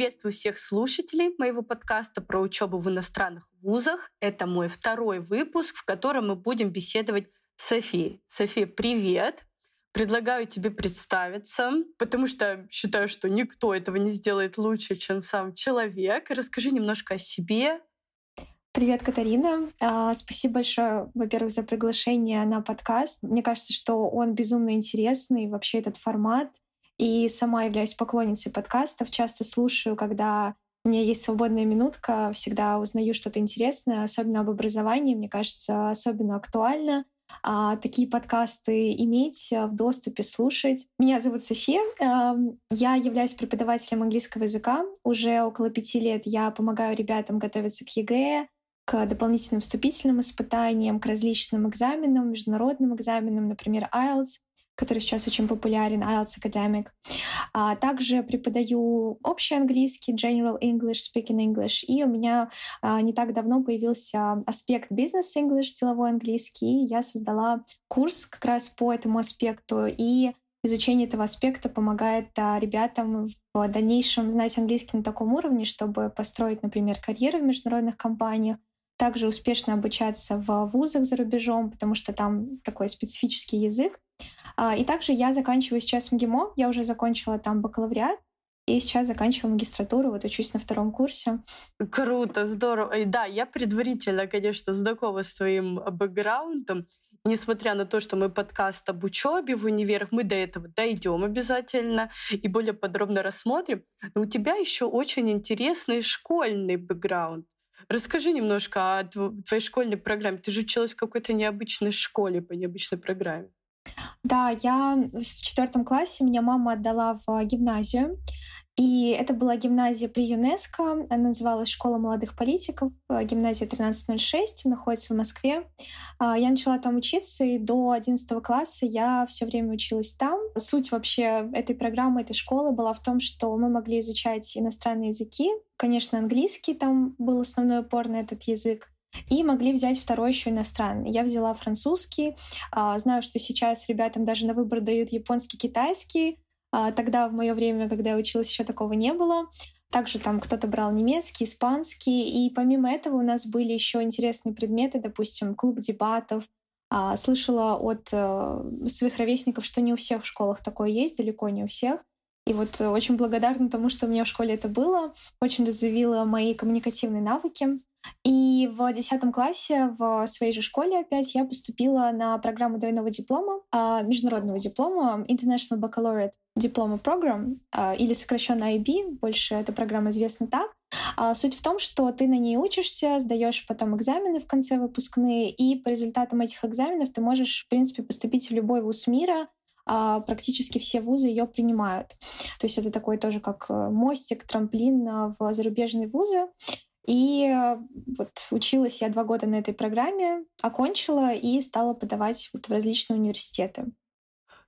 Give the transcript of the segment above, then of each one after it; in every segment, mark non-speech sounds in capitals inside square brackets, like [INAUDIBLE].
Приветствую всех слушателей моего подкаста про учебу в иностранных вузах. Это мой второй выпуск, в котором мы будем беседовать с Софией. София, привет! Предлагаю тебе представиться, потому что считаю, что никто этого не сделает лучше, чем сам человек. Расскажи немножко о себе. Привет, Катарина. А, спасибо большое, во-первых, за приглашение на подкаст. Мне кажется, что он безумно интересный, вообще этот формат. И сама являюсь поклонницей подкастов. Часто слушаю, когда у меня есть свободная минутка, всегда узнаю что-то интересное, особенно об образовании. Мне кажется, особенно актуально а, такие подкасты иметь в доступе, слушать. Меня зовут София. Я являюсь преподавателем английского языка. Уже около пяти лет я помогаю ребятам готовиться к ЕГЭ, к дополнительным вступительным испытаниям, к различным экзаменам, международным экзаменам, например, IELTS который сейчас очень популярен, IELTS Academic. А также преподаю общий английский, General English, Speaking English. И у меня а, не так давно появился аспект Business English, деловой английский. Я создала курс как раз по этому аспекту. И изучение этого аспекта помогает а, ребятам в дальнейшем знать английский на таком уровне, чтобы построить, например, карьеру в международных компаниях, также успешно обучаться в вузах за рубежом, потому что там такой специфический язык. А, и также я заканчиваю сейчас МГИМО, я уже закончила там бакалавриат, и сейчас заканчиваю магистратуру, вот учусь на втором курсе. Круто, здорово. И да, я предварительно, конечно, знакома с твоим бэкграундом. Несмотря на то, что мы подкаст об учебе в универах, мы до этого дойдем обязательно и более подробно рассмотрим. Но у тебя еще очень интересный школьный бэкграунд. Расскажи немножко о твоей школьной программе. Ты же училась в какой-то необычной школе по необычной программе. Да, я в четвертом классе меня мама отдала в гимназию. И это была гимназия при ЮНЕСКО. Она называлась «Школа молодых политиков». Гимназия 1306, находится в Москве. А, я начала там учиться, и до 11 класса я все время училась там. Суть вообще этой программы, этой школы была в том, что мы могли изучать иностранные языки. Конечно, английский там был основной упор на этот язык. И могли взять второй еще иностранный. Я взяла французский. А, знаю, что сейчас ребятам даже на выбор дают японский, китайский. А, тогда, в мое время, когда я училась, еще такого не было. Также там кто-то брал немецкий, испанский. И помимо этого у нас были еще интересные предметы, допустим, клуб дебатов. А, слышала от э, своих ровесников, что не у всех в школах такое есть, далеко не у всех. И вот очень благодарна тому, что у меня в школе это было. Очень развивила мои коммуникативные навыки. И в 10 классе в своей же школе опять я поступила на программу двойного диплома, а, международного диплома International Baccalaureate Diploma Program, а, или сокращенно IB, больше эта программа известна так. А, суть в том, что ты на ней учишься, сдаешь потом экзамены в конце выпускные, и по результатам этих экзаменов ты можешь, в принципе, поступить в любой вуз мира, практически все вузы ее принимают. То есть это такой тоже как э, мостик, трамплин в зарубежные вузы. И э, вот училась я два года на этой программе, окончила и стала подавать вот в различные университеты.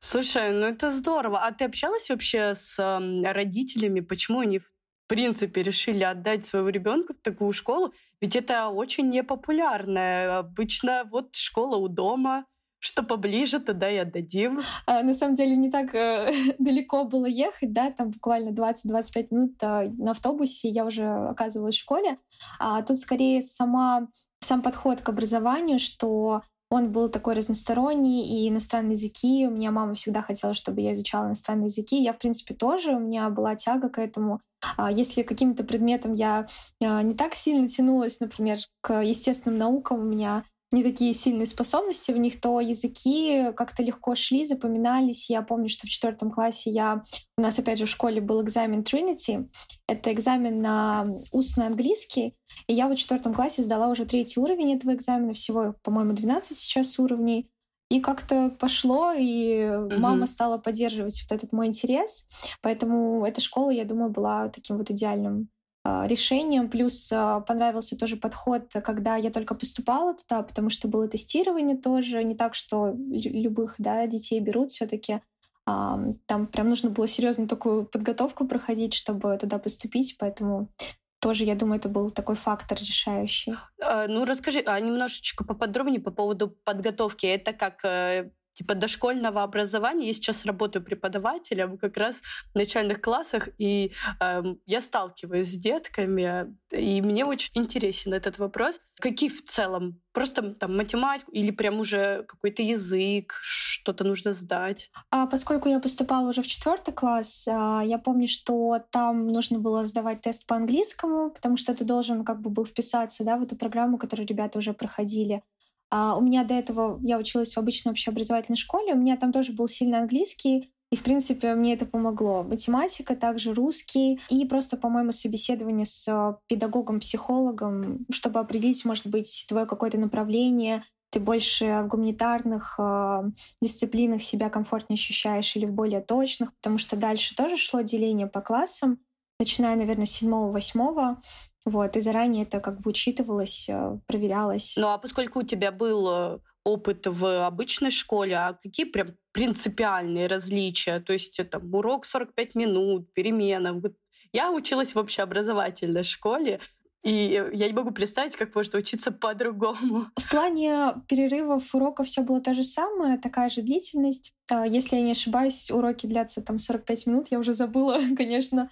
Слушай, ну это здорово. А ты общалась вообще с родителями? Почему они в принципе решили отдать своего ребенка в такую школу? Ведь это очень непопулярная. Обычно вот школа у дома, что поближе, туда и отдадим. А, на самом деле не так э, [LAUGHS] далеко было ехать, да, там буквально 20-25 минут э, на автобусе я уже оказывалась в школе. А тут скорее сама, сам подход к образованию, что он был такой разносторонний, и иностранные языки. У меня мама всегда хотела, чтобы я изучала иностранные языки. Я, в принципе, тоже. У меня была тяга к этому. А если каким-то предметом я э, не так сильно тянулась, например, к естественным наукам, у меня не такие сильные способности в них, то языки как-то легко шли, запоминались. Я помню, что в четвертом классе я... У нас, опять же, в школе был экзамен Trinity. Это экзамен на устный английский. И я в четвертом классе сдала уже третий уровень этого экзамена. Всего, по-моему, 12 сейчас уровней. И как-то пошло, и uh-huh. мама стала поддерживать вот этот мой интерес. Поэтому эта школа, я думаю, была таким вот идеальным решением. Плюс а, понравился тоже подход, когда я только поступала туда, потому что было тестирование тоже. Не так, что любых да, детей берут все-таки. Там прям нужно было серьезно такую подготовку проходить, чтобы туда поступить, поэтому тоже, я думаю, это был такой фактор решающий. А, ну, расскажи а немножечко поподробнее по поводу подготовки. Это как э, типа дошкольного образования. Я сейчас работаю преподавателем как раз в начальных классах, и э, я сталкиваюсь с детками, и мне очень интересен этот вопрос. Какие в целом? Просто там математику или прям уже какой-то язык, что-то нужно сдать? А поскольку я поступала уже в четвертый класс, а, я помню, что там нужно было сдавать тест по английскому, потому что ты должен как бы был вписаться да, в эту программу, которую ребята уже проходили. А у меня до этого, я училась в обычной общеобразовательной школе, у меня там тоже был сильный английский, и, в принципе, мне это помогло. Математика, также русский и просто, по-моему, собеседование с э, педагогом-психологом, чтобы определить, может быть, твое какое-то направление, ты больше в гуманитарных э, дисциплинах себя комфортнее ощущаешь или в более точных, потому что дальше тоже шло деление по классам, начиная, наверное, с седьмого-восьмого. Вот, и заранее это как бы учитывалось, э, проверялось. Ну а поскольку у тебя был э, опыт в обычной школе, а какие прям принципиальные различия? То есть это урок 45 минут, перемена. Я училась в общеобразовательной школе, и я не могу представить, как можно учиться по-другому. В плане перерывов уроков все было то же самое, такая же длительность. А, если я не ошибаюсь, уроки длятся там 45 минут, я уже забыла, [LAUGHS] конечно,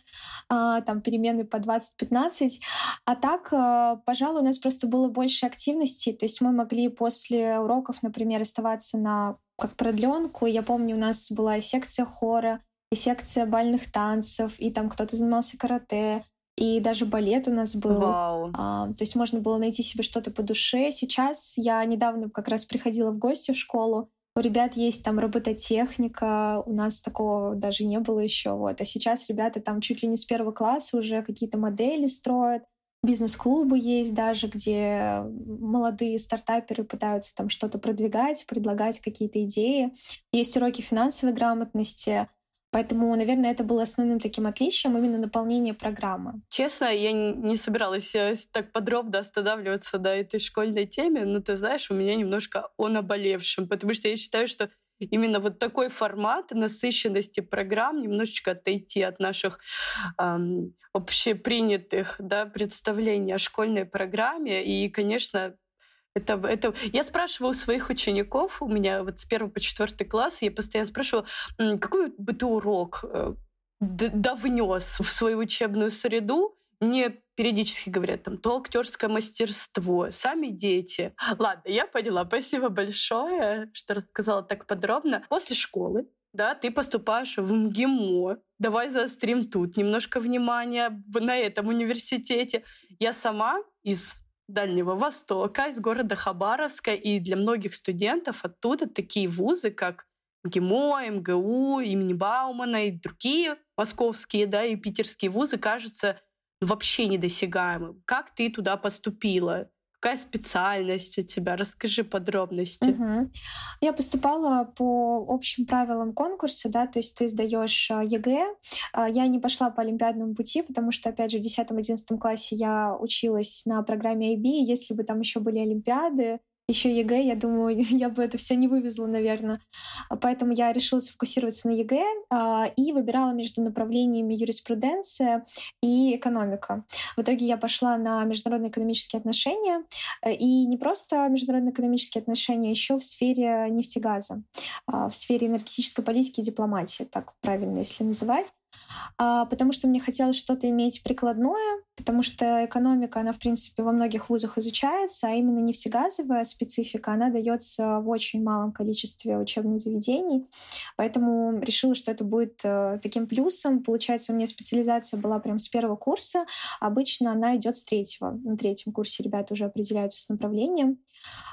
а, там перемены по 20-15. А так, а, пожалуй, у нас просто было больше активности, то есть мы могли после уроков, например, оставаться на как продленку. Я помню, у нас была секция хора, и секция бальных танцев, и там кто-то занимался карате, и даже балет у нас был. Вау. А, то есть можно было найти себе что-то по душе. Сейчас я недавно как раз приходила в гости в школу. У ребят есть там робототехника, у нас такого даже не было еще. Вот. А сейчас ребята там чуть ли не с первого класса уже какие-то модели строят. Бизнес-клубы есть даже, где молодые стартаперы пытаются там что-то продвигать, предлагать какие-то идеи. Есть уроки финансовой грамотности, Поэтому, наверное, это было основным таким отличием именно наполнение программы. Честно, я не собиралась э, так подробно останавливаться на этой школьной теме, но ты знаешь, у меня немножко о наболевшем, потому что я считаю, что именно вот такой формат насыщенности программ немножечко отойти от наших эм, общепринятых да, представлений о школьной программе. И, конечно, это, это... Я спрашиваю у своих учеников, у меня вот с первого по четвертый класс, я постоянно спрашиваю, какой бы ты урок э, довнес в свою учебную среду, мне периодически говорят, там, то актерское мастерство, сами дети. Ладно, я поняла. Спасибо большое, что рассказала так подробно. После школы да, ты поступаешь в МГИМО. Давай заострим тут немножко внимания на этом университете. Я сама из Дальнего Востока, из города Хабаровска, и для многих студентов оттуда такие вузы, как МГИМО, МГУ, имени Баумана и другие московские да, и питерские вузы кажутся вообще недосягаемым. Как ты туда поступила? Какая специальность у тебя? Расскажи подробности. Угу. Я поступала по общим правилам конкурса, да, то есть ты сдаешь а, ЕГЭ. А, я не пошла по олимпиадному пути, потому что, опять же, в 10-11 классе я училась на программе IB. Если бы там еще были олимпиады, еще ЕГЭ, я думаю, [LAUGHS] я бы это все не вывезла, наверное. Поэтому я решила сфокусироваться на ЕГЭ а, и выбирала между направлениями юриспруденция и экономика. В итоге я пошла на международные экономические отношения, э, и не просто международные экономические отношения, а еще в сфере нефтегаза, а, в сфере энергетической политики и дипломатии, так правильно, если называть а, потому что мне хотелось что-то иметь прикладное, потому что экономика, она, в принципе, во многих вузах изучается, а именно нефтегазовая специфика, она дается в очень малом количестве учебных заведений, поэтому решила, что это будет э, таким плюсом. Получается, у меня специализация была прям с первого курса, обычно она идет с третьего. На третьем курсе ребята уже определяются с направлением.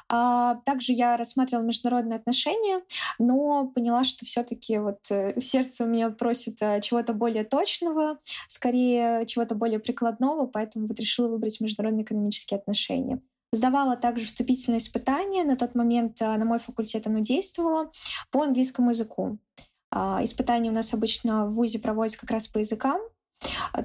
А, также я рассматривала международные отношения, но поняла, что все-таки вот э, сердце у меня просит э, чего-то более точного, скорее чего-то более прикладного, поэтому вот решила выбрать международные экономические отношения. Сдавала также вступительные испытания. На тот момент э, на мой факультет оно действовало по английскому языку. А, испытания у нас обычно в ВУЗе проводятся как раз по языкам.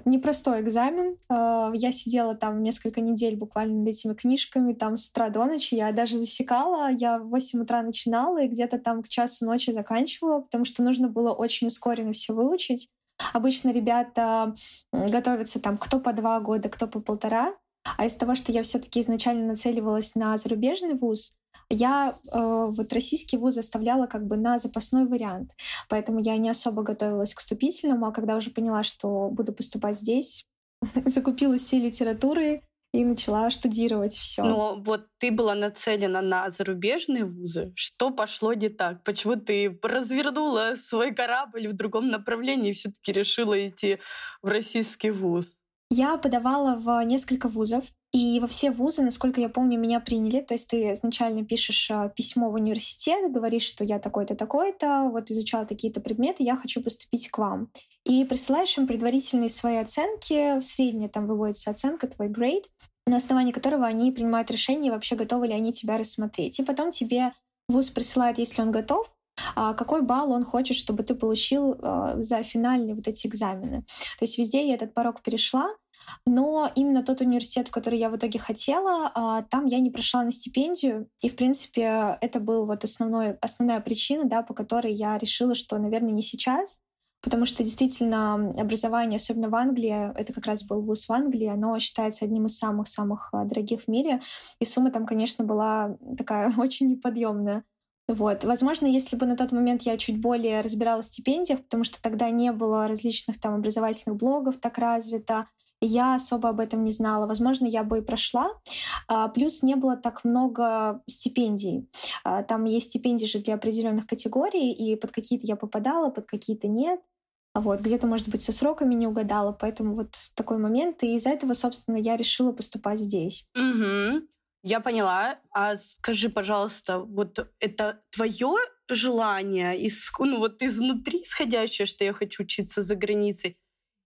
Непростой экзамен. А, я сидела там несколько недель буквально над этими книжками, там с утра до ночи. Я даже засекала. Я в 8 утра начинала и где-то там к часу ночи заканчивала, потому что нужно было очень ускоренно все выучить. Обычно ребята готовятся там кто по два года, кто по полтора. А из того, что я все-таки изначально нацеливалась на зарубежный вуз, я э, вот российский вуз оставляла как бы на запасной вариант. Поэтому я не особо готовилась к вступительному, а когда уже поняла, что буду поступать здесь, [LAUGHS] закупила все литературы, и начала штудировать все. Но вот ты была нацелена на зарубежные вузы. Что пошло не так? Почему ты развернула свой корабль в другом направлении и все-таки решила идти в российский вуз? Я подавала в несколько вузов, и во все вузы, насколько я помню, меня приняли. То есть ты изначально пишешь а, письмо в университет, говоришь, что я такой-то, такой-то, вот изучала такие-то предметы, я хочу поступить к вам. И присылаешь им предварительные свои оценки, средняя там выводится оценка, твой грейд, на основании которого они принимают решение, вообще готовы ли они тебя рассмотреть. И потом тебе вуз присылает, если он готов, а какой балл он хочет, чтобы ты получил а, за финальные вот эти экзамены. То есть везде я этот порог перешла, но именно тот университет, в который я в итоге хотела, а, там я не прошла на стипендию. И, в принципе, это был вот основной, основная причина, да, по которой я решила, что, наверное, не сейчас, потому что действительно образование, особенно в Англии, это как раз был вуз в Англии, оно считается одним из самых-самых а, дорогих в мире, и сумма там, конечно, была такая [LAUGHS] очень неподъемная. Вот. Возможно, если бы на тот момент я чуть более разбиралась в стипендиях, потому что тогда не было различных там образовательных блогов так развито, я особо об этом не знала. Возможно, я бы и прошла. А, плюс не было так много стипендий. А, там есть стипендии же для определенных категорий, и под какие-то я попадала, под какие-то нет. А вот, где-то, может быть, со сроками не угадала, поэтому вот такой момент. И из-за этого, собственно, я решила поступать здесь. Угу. Я поняла. А скажи, пожалуйста, вот это твое желание, из, ну вот изнутри исходящее, что я хочу учиться за границей,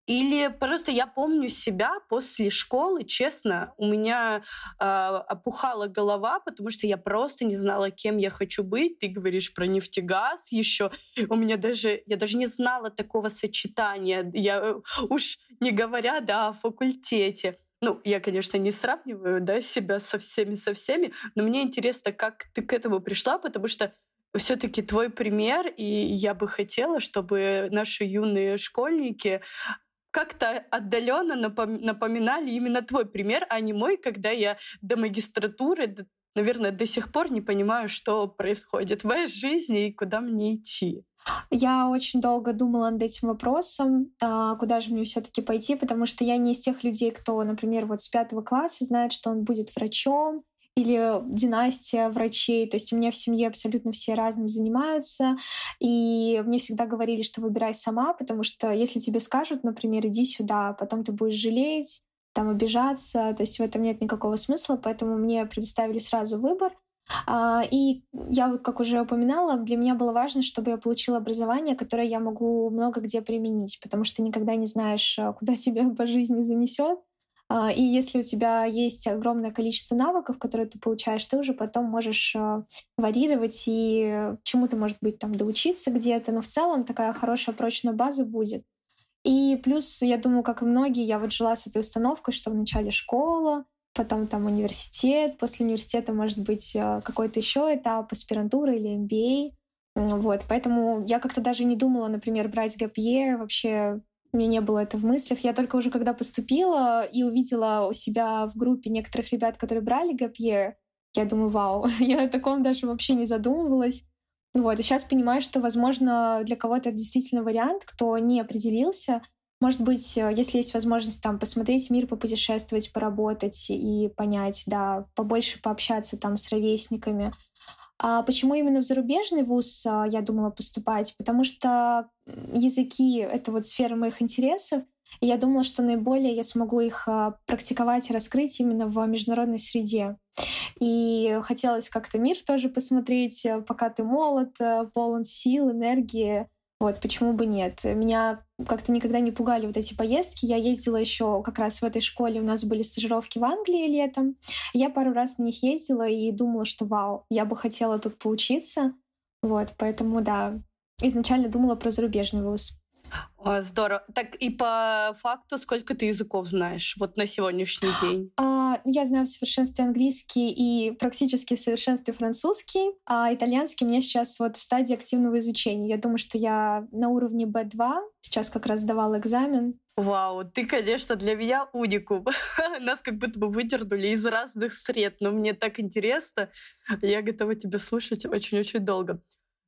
или просто я помню себя после школы, честно, у меня э, опухала голова, потому что я просто не знала, кем я хочу быть. Ты говоришь про нефтегаз еще. У меня даже, я даже не знала такого сочетания. Я уж не говоря, да, о факультете. Ну, я, конечно, не сравниваю да, себя со всеми, со всеми, но мне интересно, как ты к этому пришла, потому что все-таки твой пример, и я бы хотела, чтобы наши юные школьники как-то отдаленно напоминали именно твой пример, а не мой, когда я до магистратуры, наверное, до сих пор не понимаю, что происходит в моей жизни и куда мне идти. Я очень долго думала над этим вопросом, а, куда же мне все-таки пойти, потому что я не из тех людей, кто, например, вот с пятого класса знает, что он будет врачом, или династия врачей. То есть у меня в семье абсолютно все разным занимаются. И мне всегда говорили, что выбирай сама, потому что если тебе скажут, например, иди сюда, потом ты будешь жалеть, там обижаться, то есть в этом нет никакого смысла, поэтому мне предоставили сразу выбор. А, и я вот, как уже упоминала, для меня было важно, чтобы я получила образование, которое я могу много где применить, потому что никогда не знаешь, куда [LAUGHS] тебя по жизни занесет. А, и если у тебя есть огромное количество навыков, которые ты получаешь, ты уже потом можешь а, варьировать и чему-то, может быть, там доучиться где-то. Но в целом такая хорошая прочная база будет. И плюс, я думаю, как и многие, я вот жила с этой установкой, что вначале школа, потом там университет, после университета может быть а, какой-то еще этап, аспирантура или MBA. Вот, поэтому я как-то даже не думала, например, брать year, вообще у меня не было это в мыслях. Я только уже когда поступила и увидела у себя в группе некоторых ребят, которые брали гапье, я думаю, вау, [LAUGHS] я о таком даже вообще не задумывалась. Вот, и сейчас понимаю, что, возможно, для кого-то это действительно вариант, кто не определился. Может быть, если есть возможность там посмотреть мир, попутешествовать, поработать и понять, да, побольше пообщаться там с ровесниками — а почему именно в зарубежный вуз а, я думала поступать? Потому что языки — это вот сфера моих интересов, и я думала, что наиболее я смогу их а, практиковать и раскрыть именно в международной среде. И хотелось как-то мир тоже посмотреть, э, пока ты молод, э, полон сил, энергии. Вот, почему бы нет? Меня как-то никогда не пугали вот эти поездки. Я ездила еще как раз в этой школе, у нас были стажировки в Англии летом. Я пару раз на них ездила и думала, что вау, я бы хотела тут поучиться. Вот, поэтому, да, изначально думала про зарубежный вуз. О, здорово. Так и по факту, сколько ты языков знаешь вот на сегодняшний день? А, я знаю в совершенстве английский и практически в совершенстве французский, а итальянский меня сейчас вот в стадии активного изучения. Я думаю, что я на уровне B2, сейчас как раз сдавала экзамен. Вау, ты, конечно, для меня уникум. [LAUGHS] Нас как будто бы выдернули из разных сред, но мне так интересно. Я готова тебя слушать очень-очень долго.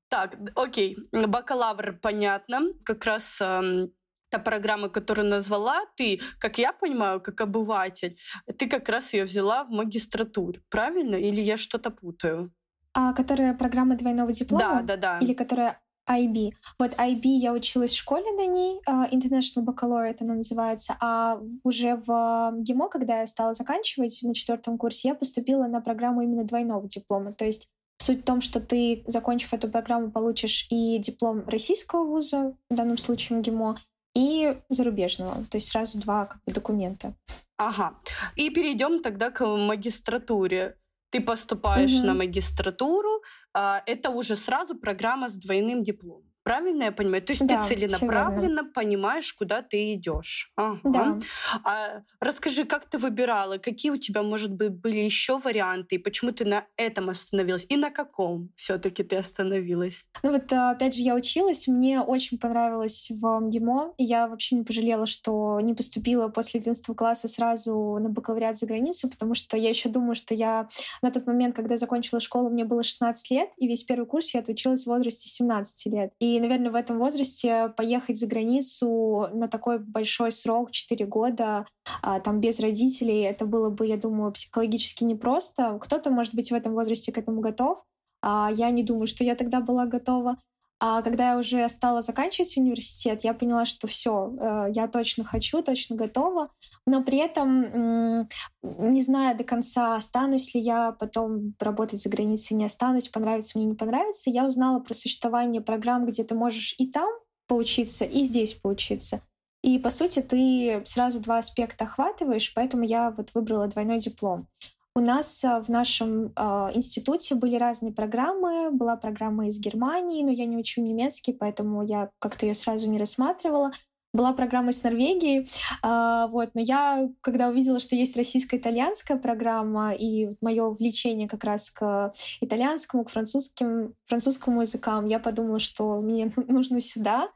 Так, окей, бакалавр, понятно. Как раз эм, та программа, которую назвала ты, как я понимаю, как обыватель, ты как раз ее взяла в магистратуре, правильно? Или я что-то путаю? А которая программа двойного диплома? Да, да, да. Или которая IB. Вот IB я училась в школе на ней, uh, International Baccalaureate она называется, а уже в ГИМО, когда я стала заканчивать на четвертом курсе, я поступила на программу именно двойного диплома. То есть Суть в том, что ты, закончив эту программу, получишь и диплом российского вуза, в данном случае МГИМО, и зарубежного. То есть сразу два как бы, документа. Ага. И перейдем тогда к магистратуре. Ты поступаешь угу. на магистратуру, а, это уже сразу программа с двойным дипломом. Правильно я понимаю? То есть да, ты целенаправленно понимаешь, куда ты идешь. Ага. Да. А расскажи, как ты выбирала, какие у тебя, может быть, были еще варианты, и почему ты на этом остановилась, и на каком все-таки ты остановилась? Ну вот, опять же, я училась, мне очень понравилось в МГИМО, и я вообще не пожалела, что не поступила после 11 класса сразу на бакалавриат за границу, потому что я еще думаю, что я на тот момент, когда закончила школу, мне было 16 лет, и весь первый курс я отучилась в возрасте 17 лет. И наверное, в этом возрасте поехать за границу на такой большой срок, 4 года, а, там без родителей, это было бы, я думаю, психологически непросто. Кто-то, может быть, в этом возрасте к этому готов. А я не думаю, что я тогда была готова. А когда я уже стала заканчивать университет, я поняла, что все, э, я точно хочу, точно готова. Но при этом, не зная до конца, останусь ли я потом работать за границей, не останусь, понравится мне, не понравится, я узнала про существование программ, где ты можешь и там поучиться, и здесь поучиться. И, по сути, ты сразу два аспекта охватываешь, поэтому я вот выбрала двойной диплом. У нас а, в нашем э, институте были разные программы. Была программа из Германии, но я не учу немецкий, поэтому я как-то ее сразу не рассматривала. Была программа из Норвегии, э, вот, но я, когда увидела, что есть российско-итальянская программа, и мое влечение как раз к итальянскому, к французским, французскому языкам, я подумала, что мне [LAUGHS] нужно сюда.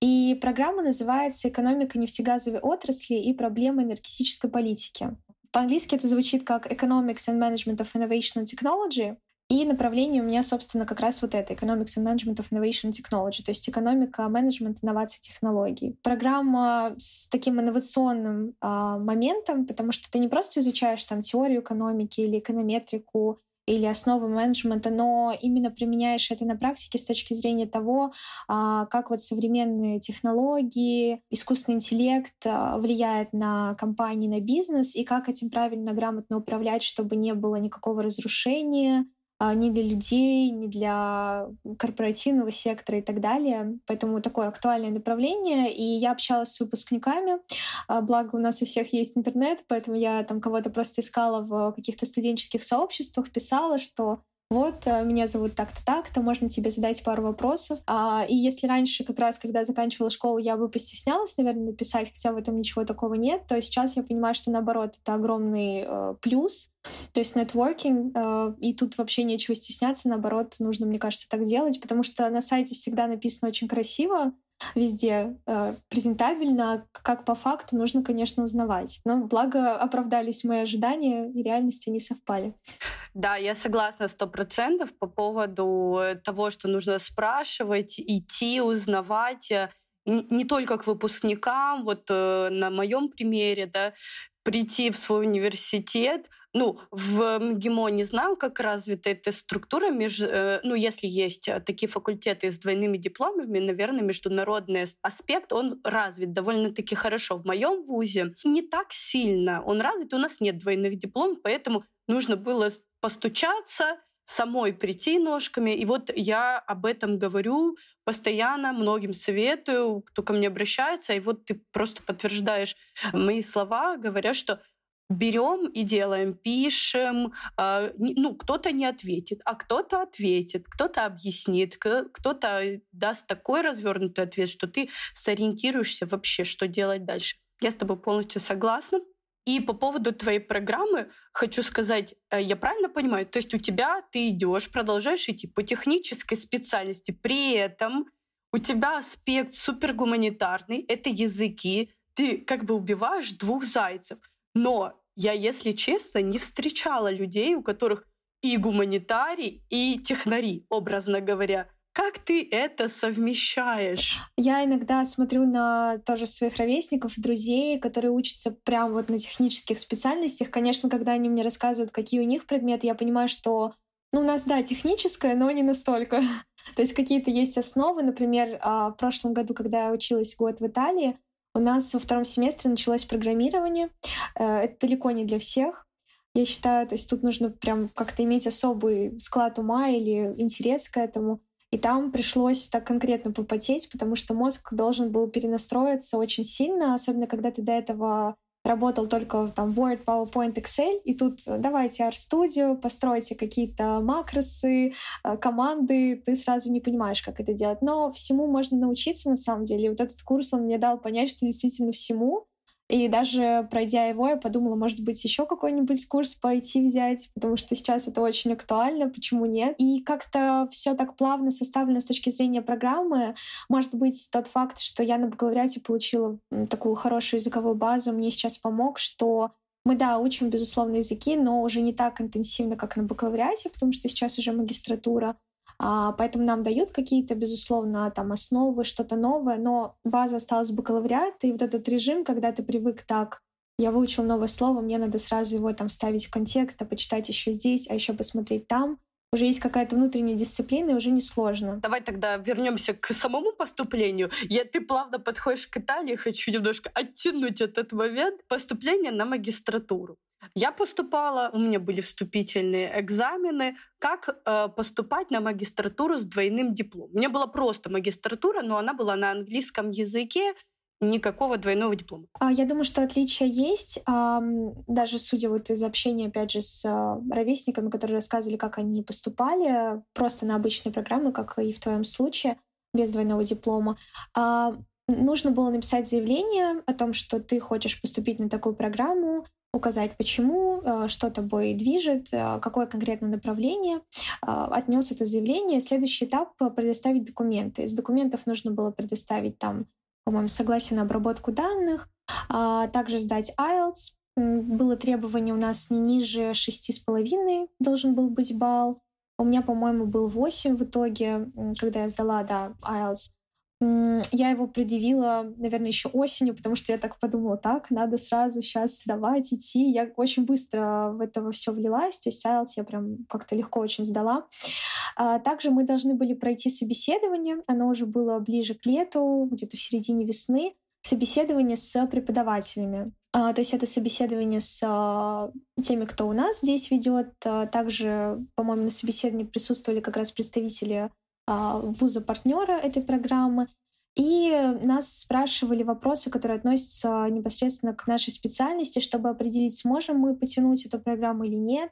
И программа называется «Экономика нефтегазовой отрасли и проблемы энергетической политики». По-английски это звучит как Economics and Management of Innovation and Technology. И направление у меня, собственно, как раз вот это, Economics and Management of Innovation Technology, то есть экономика, менеджмент, инновации, технологий. Программа с таким инновационным а, моментом, потому что ты не просто изучаешь там теорию экономики или эконометрику, или основы менеджмента, но именно применяешь это на практике с точки зрения того, а, как вот современные технологии, искусственный интеллект а, влияет на компании, на бизнес, и как этим правильно, грамотно управлять, чтобы не было никакого разрушения, ни для людей, ни для корпоративного сектора и так далее. Поэтому такое актуальное направление. И я общалась с выпускниками. А, благо у нас у всех есть интернет, поэтому я там кого-то просто искала в каких-то студенческих сообществах, писала, что вот, э, меня зовут так-то, так-то, можно тебе задать пару вопросов. А, и если раньше, как раз, когда заканчивала школу, я бы постеснялась, наверное, написать, хотя в этом ничего такого нет, то сейчас я понимаю, что наоборот, это огромный э, плюс, то есть нетворкинг, э, и тут вообще нечего стесняться, наоборот, нужно, мне кажется, так делать, потому что на сайте всегда написано очень красиво, везде э, презентабельно, как по факту нужно, конечно, узнавать. Но благо оправдались мои ожидания, и реальности не совпали. Да, я согласна сто процентов по поводу э, того, что нужно спрашивать, идти, узнавать э, не только к выпускникам, вот э, на моем примере, да, прийти в свой университет, ну, в МГИМО не знаю, как развита эта структура, меж, э, ну, если есть э, такие факультеты с двойными дипломами, наверное, международный аспект, он развит довольно-таки хорошо. В моем вузе не так сильно он развит, у нас нет двойных дипломов, поэтому нужно было постучаться, самой прийти ножками. И вот я об этом говорю постоянно, многим советую, кто ко мне обращается. И вот ты просто подтверждаешь мои слова, говоря, что берем и делаем, пишем. Э, ну, кто-то не ответит, а кто-то ответит, кто-то объяснит, кто-то даст такой развернутый ответ, что ты сориентируешься вообще, что делать дальше. Я с тобой полностью согласна. И по поводу твоей программы хочу сказать, э, я правильно понимаю, то есть у тебя ты идешь, продолжаешь идти по технической специальности, при этом у тебя аспект супергуманитарный, это языки, ты как бы убиваешь двух зайцев. Но я, если честно, не встречала людей, у которых и гуманитарий, и технари, образно говоря. Как ты это совмещаешь? Я иногда смотрю на тоже своих ровесников, друзей, которые учатся прямо вот на технических специальностях. Конечно, когда они мне рассказывают, какие у них предметы, я понимаю, что ну, у нас, да, техническое, но не настолько. [LAUGHS] То есть какие-то есть основы. Например, а, в прошлом году, когда я училась год в Италии, у нас во втором семестре началось программирование. Э, это далеко не для всех. Я считаю, то есть тут нужно прям как-то иметь особый склад ума или интерес к этому. И там пришлось так конкретно попотеть, потому что мозг должен был перенастроиться очень сильно, особенно когда ты до этого работал только там Word, PowerPoint, Excel, и тут э, давайте RStudio, постройте какие-то макросы, э, команды, ты сразу не понимаешь, как это делать. Но всему можно научиться на самом деле. И вот этот курс, он мне дал понять, что действительно всему и даже пройдя его, я подумала, может быть, еще какой-нибудь курс по IT взять, потому что сейчас это очень актуально, почему нет. И как-то все так плавно составлено с точки зрения программы. Может быть, тот факт, что я на бакалавриате получила такую хорошую языковую базу, мне сейчас помог, что мы, да, учим, безусловно, языки, но уже не так интенсивно, как на бакалавриате, потому что сейчас уже магистратура. А, поэтому нам дают какие-то, безусловно, там основы, что-то новое, но база осталась бакалавриат, и вот этот режим, когда ты привык так, я выучил новое слово, мне надо сразу его там ставить в контекст, а почитать еще здесь, а еще посмотреть там. Уже есть какая-то внутренняя дисциплина, и уже не сложно. Давай тогда вернемся к самому поступлению. Я, ты плавно подходишь к Италии, хочу немножко оттянуть этот момент. Поступление на магистратуру. Я поступала, у меня были вступительные экзамены, как э, поступать на магистратуру с двойным дипломом. У меня была просто магистратура, но она была на английском языке, никакого двойного диплома. А, я думаю, что отличия есть. Даже судя вот из общения, опять же, с а, ровесниками, которые рассказывали, как они поступали, просто на обычные программы, как и в твоем случае, без двойного диплома. А, нужно было написать заявление о том, что ты хочешь поступить на такую программу, указать, почему, что тобой движет, какое конкретное направление, отнес это заявление. Следующий этап — предоставить документы. Из документов нужно было предоставить там, по-моему, согласие на обработку данных, а также сдать IELTS. Было требование у нас не ниже шести с половиной должен был быть балл. У меня, по-моему, был 8 в итоге, когда я сдала, да, IELTS. Я его предъявила, наверное, еще осенью, потому что я так подумала, так, надо сразу сейчас сдавать, идти. Я очень быстро в это все влилась, то есть IELTS я прям как-то легко очень сдала. А, также мы должны были пройти собеседование, оно уже было ближе к лету, где-то в середине весны, собеседование с преподавателями. А, то есть это собеседование с а, теми, кто у нас здесь ведет. Также, по-моему, на собеседовании присутствовали как раз представители а, вуза партнера этой программы. И нас спрашивали вопросы, которые относятся непосредственно к нашей специальности, чтобы определить, сможем мы потянуть эту программу или нет.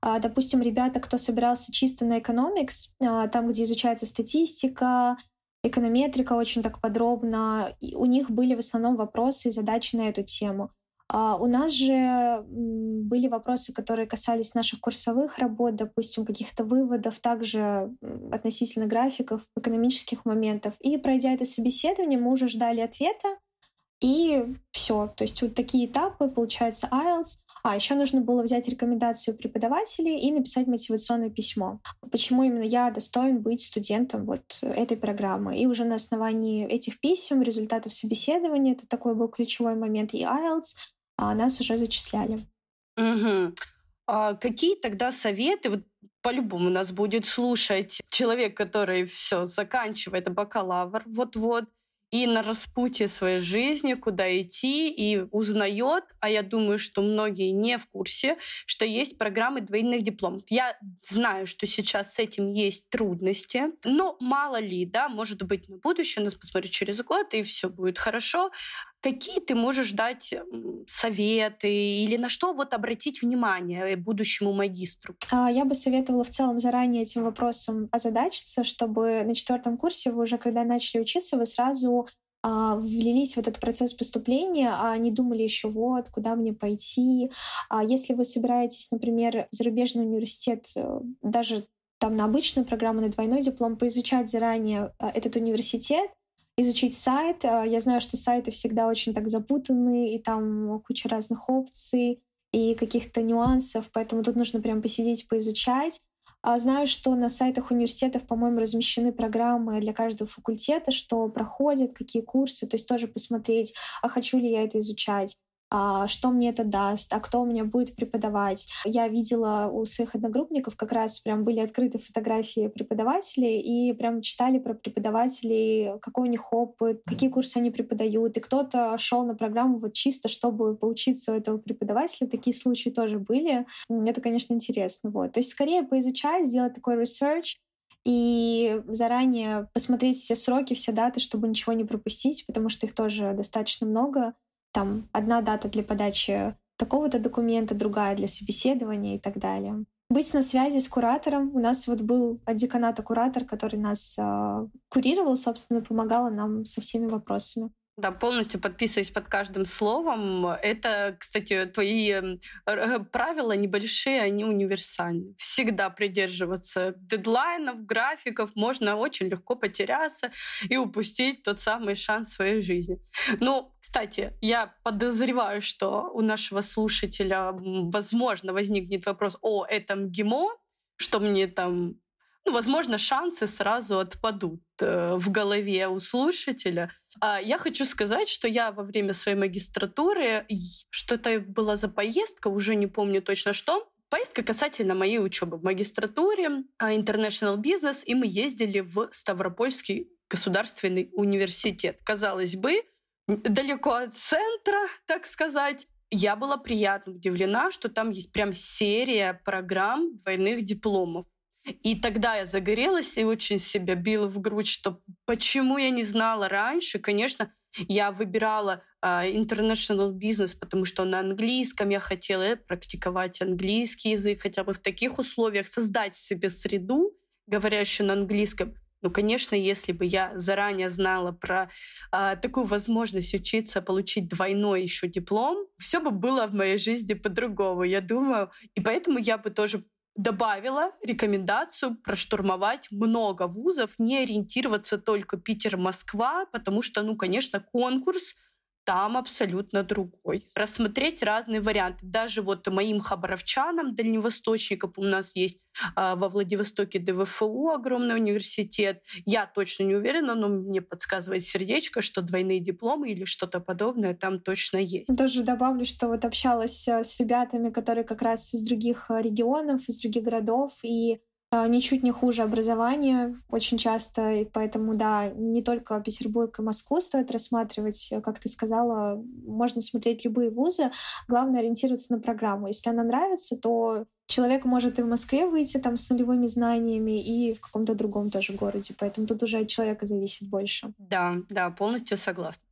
А, допустим, ребята, кто собирался чисто на economics, а, там, где изучается статистика, эконометрика очень так подробно, у них были в основном вопросы и задачи на эту тему. А у нас же были вопросы, которые касались наших курсовых работ, допустим, каких-то выводов, также относительно графиков, экономических моментов. И пройдя это собеседование, мы уже ждали ответа, и все. То есть вот такие этапы, получается, IELTS. А, еще нужно было взять рекомендацию преподавателей и написать мотивационное письмо. Почему именно я достоин быть студентом вот этой программы. И уже на основании этих писем, результатов собеседования, это такой был ключевой момент, и IELTS, а нас уже зачисляли. Угу. А какие тогда советы, вот по-любому нас будет слушать человек, который все заканчивает бакалавр вот-вот, и на распутье своей жизни, куда идти, и узнает, а я думаю, что многие не в курсе, что есть программы двойных дипломов. Я знаю, что сейчас с этим есть трудности, но мало ли, да, может быть, на будущее нас посмотрит через год, и все будет хорошо. Какие ты можешь дать советы или на что вот обратить внимание будущему магистру? А, я бы советовала в целом заранее этим вопросом озадачиться, чтобы на четвертом курсе вы уже, когда начали учиться, вы сразу а, влились в этот процесс поступления, а не думали еще вот, куда мне пойти. А если вы собираетесь, например, в зарубежный университет, э, даже там на обычную программу, на двойной диплом, поизучать заранее э, этот университет, изучить сайт. Э, я знаю, что сайты всегда очень так запутаны, и там куча разных опций и каких-то нюансов, поэтому тут нужно прям посидеть, поизучать. А знаю, что на сайтах университетов, по-моему, размещены программы для каждого факультета, что проходит, какие курсы, то есть тоже посмотреть, а хочу ли я это изучать а, что мне это даст, а кто у меня будет преподавать. Я видела у своих одногруппников как раз прям были открыты фотографии преподавателей и прям читали про преподавателей, какой у них опыт, какие курсы они преподают. И кто-то шел на программу вот чисто, чтобы поучиться у этого преподавателя. Такие случаи тоже были. Это, конечно, интересно. Вот. То есть скорее поизучать, сделать такой research, и заранее посмотреть все сроки, все даты, чтобы ничего не пропустить, потому что их тоже достаточно много там одна дата для подачи такого-то документа, другая для собеседования и так далее. Быть на связи с куратором. У нас вот был от деканата куратор, который нас э, курировал, собственно, помогал нам со всеми вопросами. Да, полностью подписываюсь под каждым словом. Это, кстати, твои э, правила небольшие, они универсальны. Всегда придерживаться дедлайнов, графиков. Можно очень легко потеряться и упустить тот самый шанс в своей жизни. Ну, кстати, я подозреваю, что у нашего слушателя, возможно, возникнет вопрос о этом ГИМО, что мне там, ну, возможно, шансы сразу отпадут э, в голове у слушателя. А я хочу сказать, что я во время своей магистратуры, что это была за поездка, уже не помню точно что, Поездка касательно моей учебы в магистратуре, а, International Business, и мы ездили в Ставропольский государственный университет. Казалось бы, далеко от центра, так сказать. Я была приятно удивлена, что там есть прям серия программ двойных дипломов. И тогда я загорелась и очень себя била в грудь, что почему я не знала раньше. Конечно, я выбирала uh, international business, потому что на английском я хотела практиковать английский язык, хотя бы в таких условиях создать себе среду, говорящую на английском. Ну, конечно, если бы я заранее знала про а, такую возможность учиться, получить двойной еще диплом, все бы было в моей жизни по-другому, я думаю. И поэтому я бы тоже добавила рекомендацию проштурмовать много вузов, не ориентироваться только Питер-Москва, потому что, ну, конечно, конкурс — там абсолютно другой. Рассмотреть разные варианты. Даже вот моим хабаровчанам, дальневосточникам, у нас есть э, во Владивостоке ДВФУ огромный университет. Я точно не уверена, но мне подсказывает сердечко, что двойные дипломы или что-то подобное там точно есть. Тоже добавлю, что вот общалась э, с ребятами, которые как раз из других э, регионов, из других городов, и а, ничуть не хуже образования очень часто, и поэтому, да, не только Петербург и Москву стоит рассматривать, как ты сказала, можно смотреть любые вузы, главное ориентироваться на программу. Если она нравится, то человек может и в Москве выйти там с нулевыми знаниями, и в каком-то другом тоже городе, поэтому тут уже от человека зависит больше. Да, да, полностью согласна.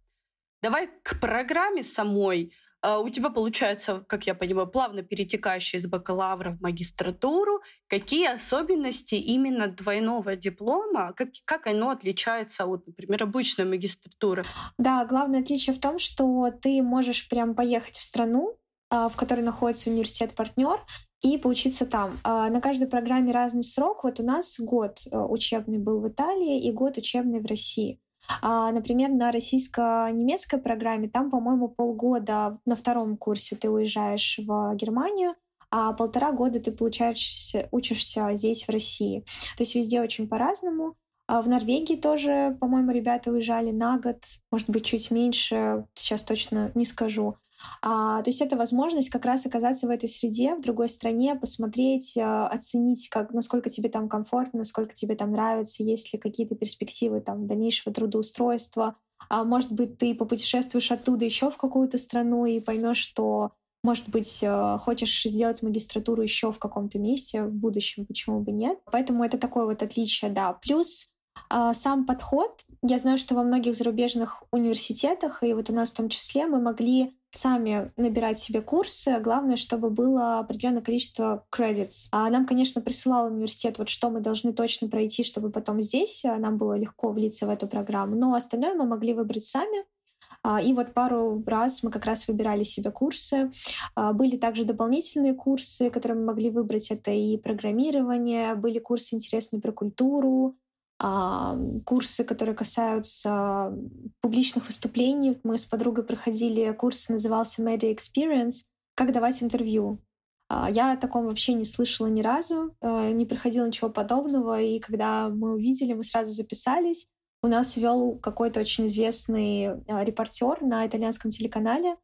Давай к программе самой. А, у тебя получается, как я понимаю, плавно перетекающий из бакалавра в магистратуру. Какие особенности именно двойного диплома, как, как оно отличается от, например, обычной магистратуры? Да, главное отличие в том, что ты можешь прям поехать в страну, а, в которой находится университет-партнер, и поучиться там. А, на каждой программе разный срок. Вот у нас год э, учебный был в Италии и год учебный в России. А, например, на российско-немецкой программе там, по-моему, полгода на втором курсе ты уезжаешь в Германию, а полтора года ты получаешь, учишься здесь, в России. То есть везде очень по-разному. А в Норвегии тоже, по-моему, ребята уезжали на год, может быть, чуть меньше, сейчас точно не скажу. А, то есть это возможность как раз оказаться в этой среде, в другой стране, посмотреть, а, оценить, как, насколько тебе там комфортно, насколько тебе там нравится, есть ли какие-то перспективы там дальнейшего трудоустройства. А может быть, ты попутешествуешь оттуда еще в какую-то страну и поймешь, что может быть, а, хочешь сделать магистратуру еще в каком-то месте в будущем, почему бы нет. Поэтому это такое вот отличие, да. Плюс А сам подход, я знаю, что во многих зарубежных университетах, и вот у нас в том числе, мы могли сами набирать себе курсы. Главное, чтобы было определенное количество credits. А нам, конечно, присылал университет, вот что мы должны точно пройти, чтобы потом здесь а, нам было легко влиться в эту программу. Но остальное мы могли выбрать сами. А, и вот пару раз мы как раз выбирали себе курсы. А, были также дополнительные курсы, которые мы могли выбрать. Это и программирование, были курсы интересные про культуру, курсы, которые касаются публичных выступлений. Мы с подругой проходили курс, назывался Media Experience, как давать интервью. А, я о таком вообще не слышала ни разу, э, не проходила ничего подобного, и когда мы увидели, мы сразу записались. У нас вел какой-то очень известный а, репортер на итальянском телеканале.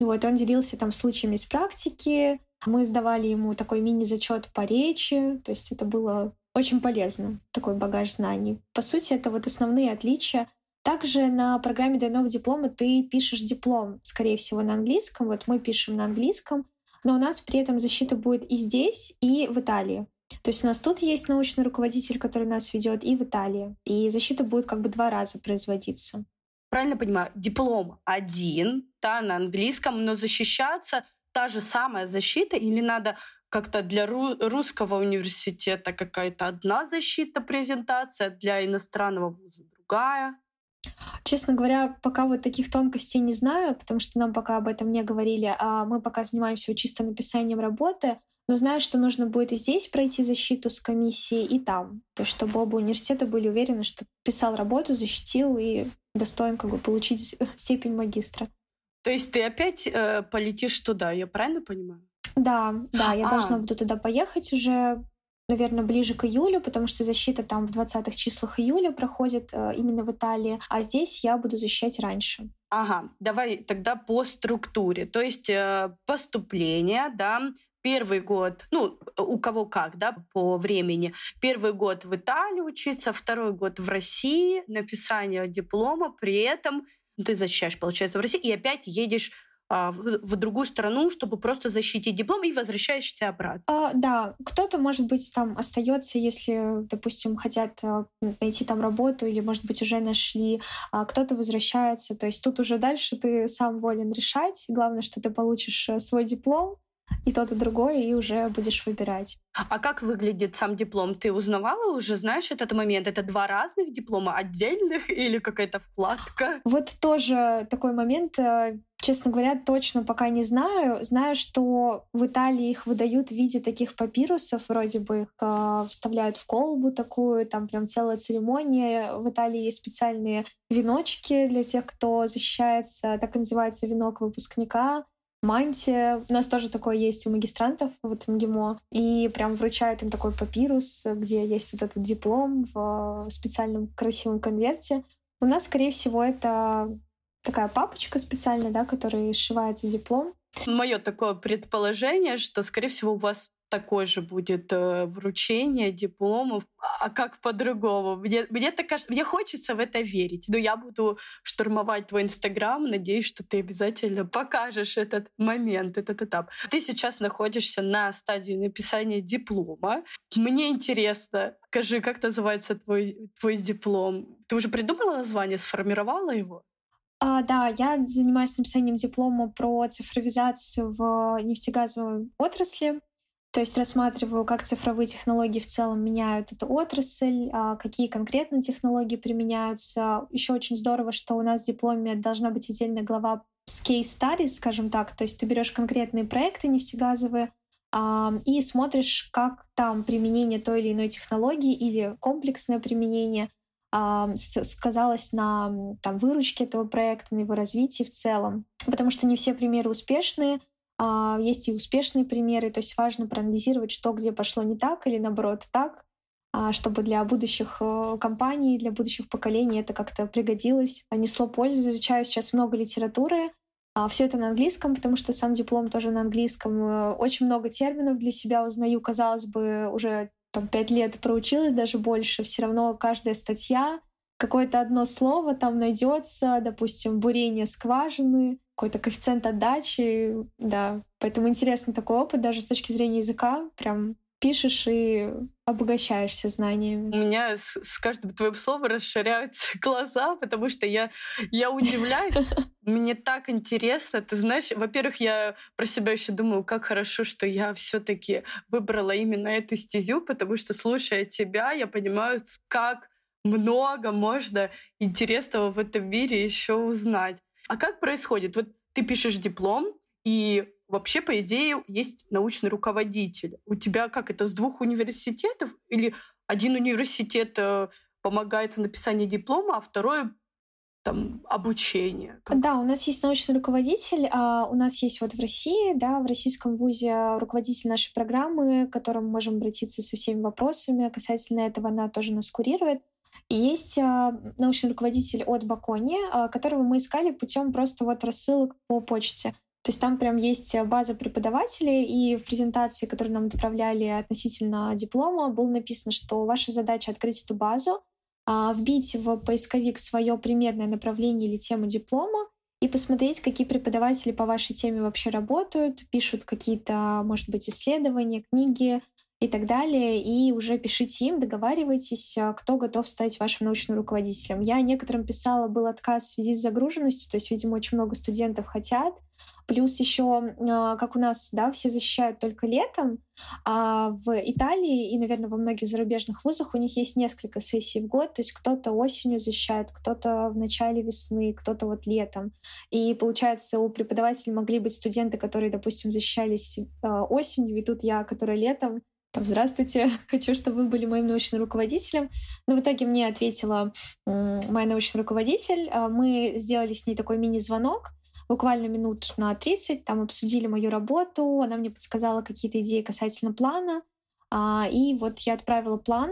Вот, он делился там случаями из практики. Мы сдавали ему такой мини-зачет по речи, то есть это было очень полезно, такой багаж знаний. По сути, это вот основные отличия. Также на программе «Дай диплома» ты пишешь диплом, скорее всего, на английском. Вот мы пишем на английском, но у нас при этом защита будет и здесь, и в Италии. То есть у нас тут есть научный руководитель, который нас ведет, и в Италии. И защита будет как бы два раза производиться. Правильно понимаю, диплом один, да, на английском, но защищаться та же самая защита или надо как-то для ру- русского университета какая-то одна защита, презентация, для иностранного вуза другая. Честно говоря, пока вот таких тонкостей не знаю, потому что нам пока об этом не говорили, а мы пока занимаемся чисто написанием работы, но знаю, что нужно будет и здесь пройти защиту с комиссией, и там. То есть чтобы оба университета были уверены, что писал работу, защитил и достоин как бы получить [LAUGHS] степень магистра. То есть ты опять э, полетишь туда, я правильно понимаю? Да, да, я а. должна буду туда поехать уже, наверное, ближе к июлю, потому что защита там в 20-х числах июля проходит э, именно в Италии, а здесь я буду защищать раньше. Ага, давай тогда по структуре. То есть э, поступление, да, первый год, ну, у кого как, да, по времени. Первый год в Италии учиться, второй год в России, написание диплома, при этом ты защищаешь, получается, в России, и опять едешь а, в, в другую страну, чтобы просто защитить диплом и возвращаешься обратно. А, да, кто-то, может быть, там остается, если, допустим, хотят а, найти там работу или, может быть, уже нашли, а кто-то возвращается. То есть тут уже дальше ты сам волен решать. Главное, что ты получишь э, свой диплом, и то, и другое, и уже будешь выбирать. А как выглядит сам диплом? Ты узнавала уже, знаешь, этот момент? Это два разных диплома отдельных или какая-то вкладка? Вот тоже такой момент. Э, честно говоря, точно пока не знаю. Знаю, что в Италии их выдают в виде таких папирусов, вроде бы их э, вставляют в колбу такую, там прям целая церемония. В Италии есть специальные веночки для тех, кто защищается, так и называется венок выпускника мантия. У нас тоже такое есть у магистрантов, вот в МГИМО. И прям вручают им такой папирус, где есть вот этот диплом в специальном красивом конверте. У нас, скорее всего, это такая папочка специальная, да, которой сшивается диплом. Мое такое предположение, что, скорее всего, у вас такое же будет э, вручение дипломов. А как по-другому? Мне, мне, так кажется, мне хочется в это верить. Но я буду штурмовать твой Инстаграм. Надеюсь, что ты обязательно покажешь этот момент, этот этап. Ты сейчас находишься на стадии написания диплома. Мне интересно, скажи, как называется твой, твой диплом? Ты уже придумала название, сформировала его? А, да, я занимаюсь написанием диплома про цифровизацию в нефтегазовой отрасли. То есть рассматриваю, как цифровые технологии в целом меняют эту отрасль, а какие конкретно технологии применяются. Еще очень здорово, что у нас в дипломе должна быть отдельная глава с studies, скажем так. То есть ты берешь конкретные проекты нефтегазовые и смотришь, как там применение той или иной технологии или комплексное применение сказалось на там, выручке этого проекта, на его развитии в целом. Потому что не все примеры успешные, есть и успешные примеры, то есть важно проанализировать, что где пошло не так или наоборот так, а, чтобы для будущих э, компаний, для будущих поколений это как-то пригодилось, несло пользу. Изучаю сейчас много литературы, а, все это на английском, потому что сам диплом тоже на английском. Э, очень много терминов для себя узнаю. Казалось бы, уже там, пять лет проучилась, даже больше. Все равно каждая статья, какое-то одно слово там найдется, допустим, бурение скважины, какой-то коэффициент отдачи, да. Поэтому интересный такой опыт, даже с точки зрения языка, прям пишешь и обогащаешься знаниями. У меня с, с каждым твоим словом расширяются [LAUGHS] глаза, потому что я, я удивляюсь. [LAUGHS] Мне так интересно. Ты знаешь, во-первых, я про себя еще думаю, как хорошо, что я все-таки выбрала именно эту стезю, потому что, слушая тебя, я понимаю, как много можно интересного в этом мире еще узнать. А как происходит? Вот ты пишешь диплом, и вообще, по идее, есть научный руководитель. У тебя как это, с двух университетов? Или один университет э, помогает в написании диплома, а второй там обучение? Как? Да, у нас есть научный руководитель, а у нас есть вот в России, да, в российском вузе руководитель нашей программы, к которому можем обратиться со всеми вопросами. Касательно этого она тоже нас курирует. Есть а, научный руководитель от Бакони, а, которого мы искали путем просто вот рассылок по почте. То есть там прям есть база преподавателей, и в презентации, которую нам отправляли относительно диплома, было написано, что ваша задача открыть эту базу, а, вбить в поисковик свое примерное направление или тему диплома и посмотреть, какие преподаватели по вашей теме вообще работают, пишут какие-то, может быть, исследования, книги, и так далее, и уже пишите им, договаривайтесь, а, кто готов стать вашим научным руководителем. Я некоторым писала, был отказ в связи с загруженностью, то есть, видимо, очень много студентов хотят, Плюс еще, а, как у нас, да, все защищают только летом, а в Италии и, наверное, во многих зарубежных вузах у них есть несколько сессий в год, то есть кто-то осенью защищает, кто-то в начале весны, кто-то вот летом. И получается, у преподавателей могли быть студенты, которые, допустим, защищались а, осенью, и тут я, которая летом, там, здравствуйте, [LAUGHS] хочу, чтобы вы были моим научным руководителем. Но в итоге мне ответила моя научный руководитель. А, мы сделали с ней такой мини-звонок, буквально минут на 30, там обсудили мою работу, она мне подсказала какие-то идеи касательно плана, и вот я отправила план.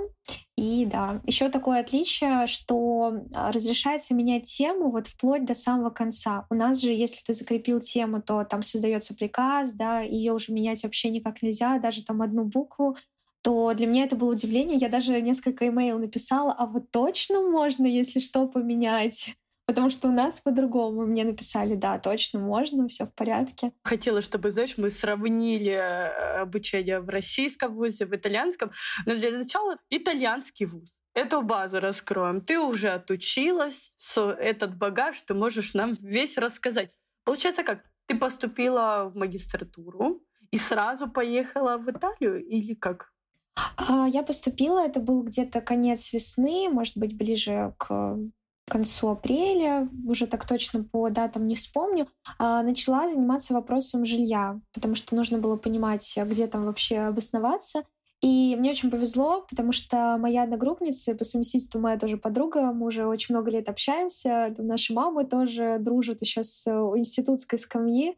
И да, еще такое отличие, что а, разрешается менять тему вот вплоть до самого конца. У нас же, если ты закрепил тему, то там создается приказ, да, ее уже менять вообще никак нельзя, даже там одну букву то для меня это было удивление. Я даже несколько имейл написала, а вот точно можно, если что, поменять? Потому что у нас по-другому. Мне написали, да, точно можно, все в порядке. Хотела, чтобы, знаешь, мы сравнили э, обучение в российском вузе, в итальянском. Но для начала итальянский вуз. Эту базу раскроем. Ты уже отучилась, этот багаж ты можешь нам весь рассказать. Получается как? Ты поступила в магистратуру и сразу поехала в Италию или как? А, я поступила, это был где-то конец весны, может быть, ближе к к концу апреля, уже так точно по датам не вспомню, а, начала заниматься вопросом жилья, потому что нужно было понимать, где там вообще обосноваться. И мне очень повезло, потому что моя одногруппница, по совместительству моя тоже подруга, мы уже очень много лет общаемся, наши мамы тоже дружат еще с э, институтской скамьи.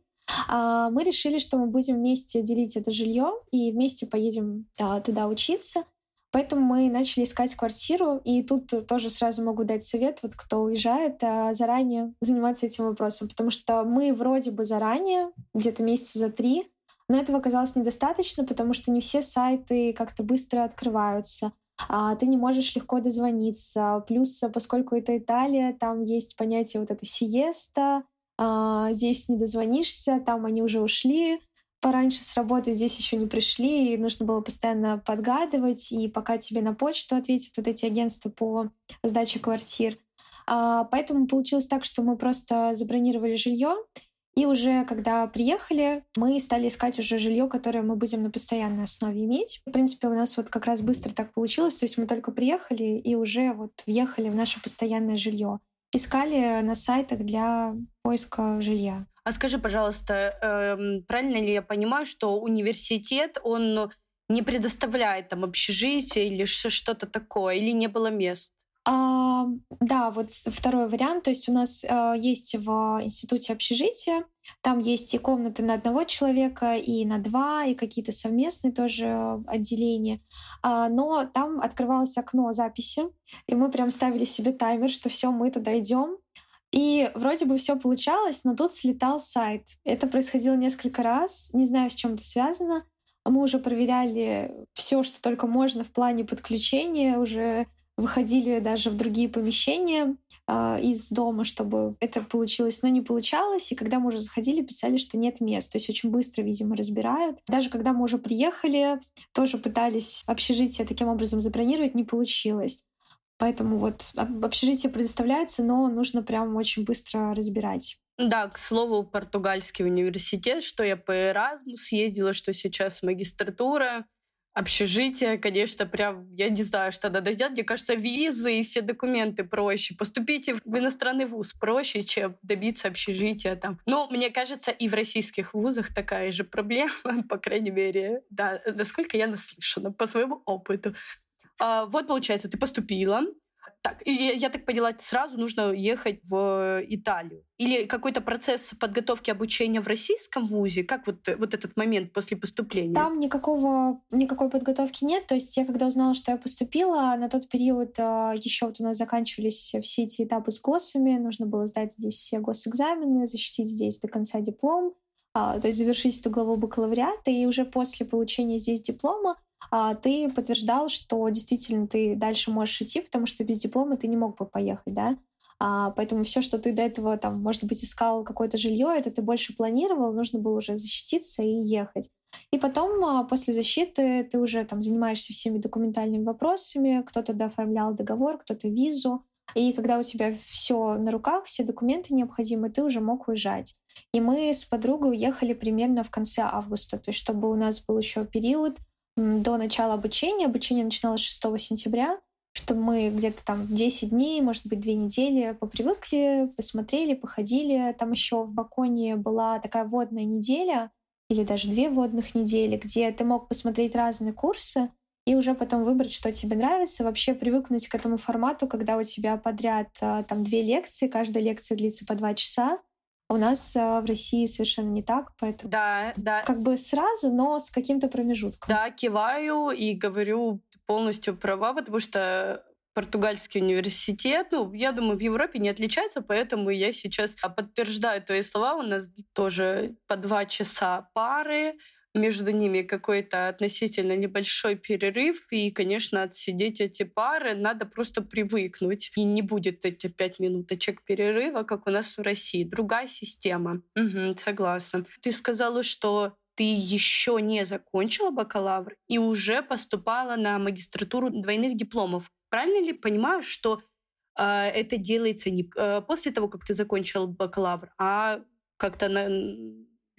А, мы решили, что мы будем вместе делить это жилье и вместе поедем а, туда учиться. Поэтому мы начали искать квартиру, и тут тоже сразу могу дать совет, вот кто уезжает, а, заранее заниматься этим вопросом, потому что мы вроде бы заранее, где-то месяца за три, но этого оказалось недостаточно, потому что не все сайты как-то быстро открываются. А ты не можешь легко дозвониться. Плюс, поскольку это Италия, там есть понятие вот это сиеста, а, здесь не дозвонишься, там они уже ушли, пораньше с работы здесь еще не пришли, и нужно было постоянно подгадывать, и пока тебе на почту ответят вот эти агентства по сдаче квартир. А, поэтому получилось так, что мы просто забронировали жилье, и уже когда приехали, мы стали искать уже жилье, которое мы будем на постоянной основе иметь. В принципе, у нас вот как раз быстро так получилось, то есть мы только приехали и уже вот въехали в наше постоянное жилье. Искали на сайтах для поиска жилья. А скажи, пожалуйста, эм, правильно ли я понимаю, что университет, он не предоставляет там общежитие или что-то такое, или не было мест? А, да, вот второй вариант. То есть у нас а, есть в институте общежитие, там есть и комнаты на одного человека, и на два, и какие-то совместные тоже отделения. А, но там открывалось окно записи, и мы прям ставили себе таймер, что все, мы туда идем. И вроде бы все получалось, но тут слетал сайт. Это происходило несколько раз, не знаю, с чем это связано. Мы уже проверяли все, что только можно в плане подключения, уже выходили даже в другие помещения э, из дома, чтобы это получилось, но не получалось. И когда мы уже заходили, писали, что нет мест. То есть очень быстро, видимо, разбирают. Даже когда мы уже приехали, тоже пытались общежитие таким образом забронировать, не получилось. Поэтому вот общежитие предоставляется, но нужно прям очень быстро разбирать. Да, к слову, португальский университет, что я по Erasmus ездила, что сейчас магистратура, общежитие, конечно, прям, я не знаю, что надо сделать. Мне кажется, визы и все документы проще. Поступите в иностранный вуз проще, чем добиться общежития там. Но мне кажется, и в российских вузах такая же проблема, [LAUGHS] по крайней мере, да, насколько я наслышана по своему опыту. А, вот, получается, ты поступила, так, и я так поняла, сразу нужно ехать в Италию. Или какой-то процесс подготовки обучения в российском вузе? Как вот, вот этот момент после поступления? Там никакого, никакой подготовки нет. То есть я когда узнала, что я поступила, на тот период а, еще вот у нас заканчивались все эти этапы с ГОСами. Нужно было сдать здесь все госэкзамены, защитить здесь до конца диплом, а, то есть завершить эту главу бакалавриата. И уже после получения здесь диплома ты подтверждал, что действительно ты дальше можешь идти, потому что без диплома ты не мог бы поехать, да? А, поэтому все, что ты до этого, там, может быть, искал какое-то жилье, это ты больше планировал, нужно было уже защититься и ехать. И потом, а, после защиты, ты уже там занимаешься всеми документальными вопросами, кто-то дооформлял договор, кто-то визу. И когда у тебя все на руках, все документы необходимые, ты уже мог уезжать. И мы с подругой уехали примерно в конце августа, то есть чтобы у нас был еще период до начала обучения. Обучение начиналось 6 сентября, чтобы мы где-то там 10 дней, может быть, 2 недели попривыкли, посмотрели, походили. Там еще в Баконе была такая водная неделя, или даже две водных недели, где ты мог посмотреть разные курсы и уже потом выбрать, что тебе нравится, вообще привыкнуть к этому формату, когда у тебя подряд а, там две лекции, каждая лекция длится по два часа, у нас а, в России совершенно не так, поэтому да, да. как бы сразу, но с каким-то промежутком. Да, киваю и говорю полностью права, потому что португальский университет, ну, я думаю, в Европе не отличается, поэтому я сейчас подтверждаю твои слова. У нас тоже по два часа пары, между ними какой-то относительно небольшой перерыв, и, конечно, отсидеть эти пары надо просто привыкнуть. И не будет эти пять минуточек перерыва, как у нас в России. Другая система. Угу, согласна. Ты сказала, что ты еще не закончила бакалавр и уже поступала на магистратуру двойных дипломов. Правильно ли понимаю, что э, это делается не э, после того, как ты закончил бакалавр, а как-то на,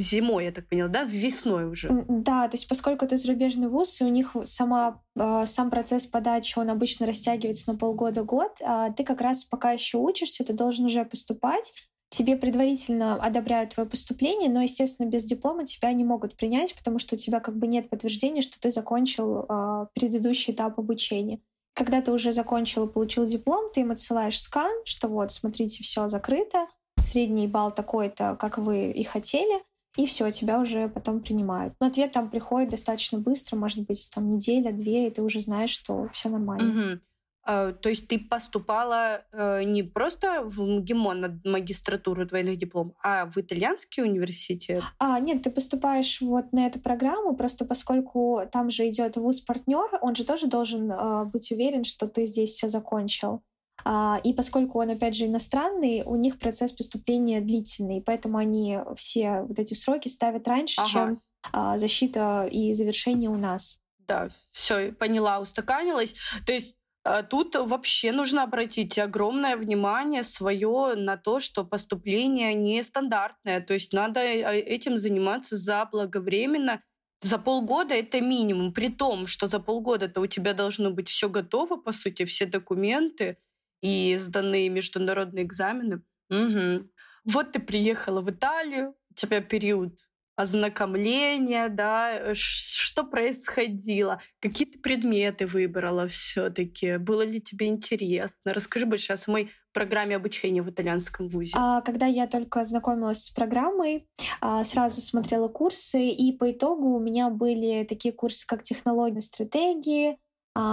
зимой, я так поняла, да, весной уже. Да, то есть поскольку это зарубежный вуз, и у них сама, а, сам процесс подачи, он обычно растягивается на полгода-год, а ты как раз пока еще учишься, ты должен уже поступать, тебе предварительно одобряют твое поступление, но, естественно, без диплома тебя не могут принять, потому что у тебя как бы нет подтверждения, что ты закончил э, предыдущий этап обучения. Когда ты уже закончил и получил диплом, ты им отсылаешь скан, что вот, смотрите, все закрыто, средний балл такой-то, как вы и хотели, и все, тебя уже потом принимают. Но ответ там приходит достаточно быстро, может быть, там неделя-две, и ты уже знаешь, что все нормально. Угу. А, то есть ты поступала э, не просто в МГИМО на магистратуру двойных диплом, а в итальянский университет? А, нет, ты поступаешь вот на эту программу, просто поскольку там же идет вуз-партнер, он же тоже должен э, быть уверен, что ты здесь все закончил. А, и поскольку он, опять же, иностранный, у них процесс поступления длительный, поэтому они все вот эти сроки ставят раньше, ага. чем а, защита и завершение у нас. Да, все, поняла, устаканилась. То есть а, Тут вообще нужно обратить огромное внимание свое на то, что поступление нестандартное. То есть надо этим заниматься заблаговременно. За полгода это минимум, при том, что за полгода-то у тебя должно быть все готово, по сути, все документы и сданные международные экзамены. Угу. Вот ты приехала в Италию, у тебя период ознакомления, да, что происходило, какие ты предметы выбрала все-таки, было ли тебе интересно? Расскажи больше о самой программе обучения в итальянском вузе. А, когда я только знакомилась с программой, а, сразу смотрела курсы, и по итогу у меня были такие курсы, как технологии стратегии,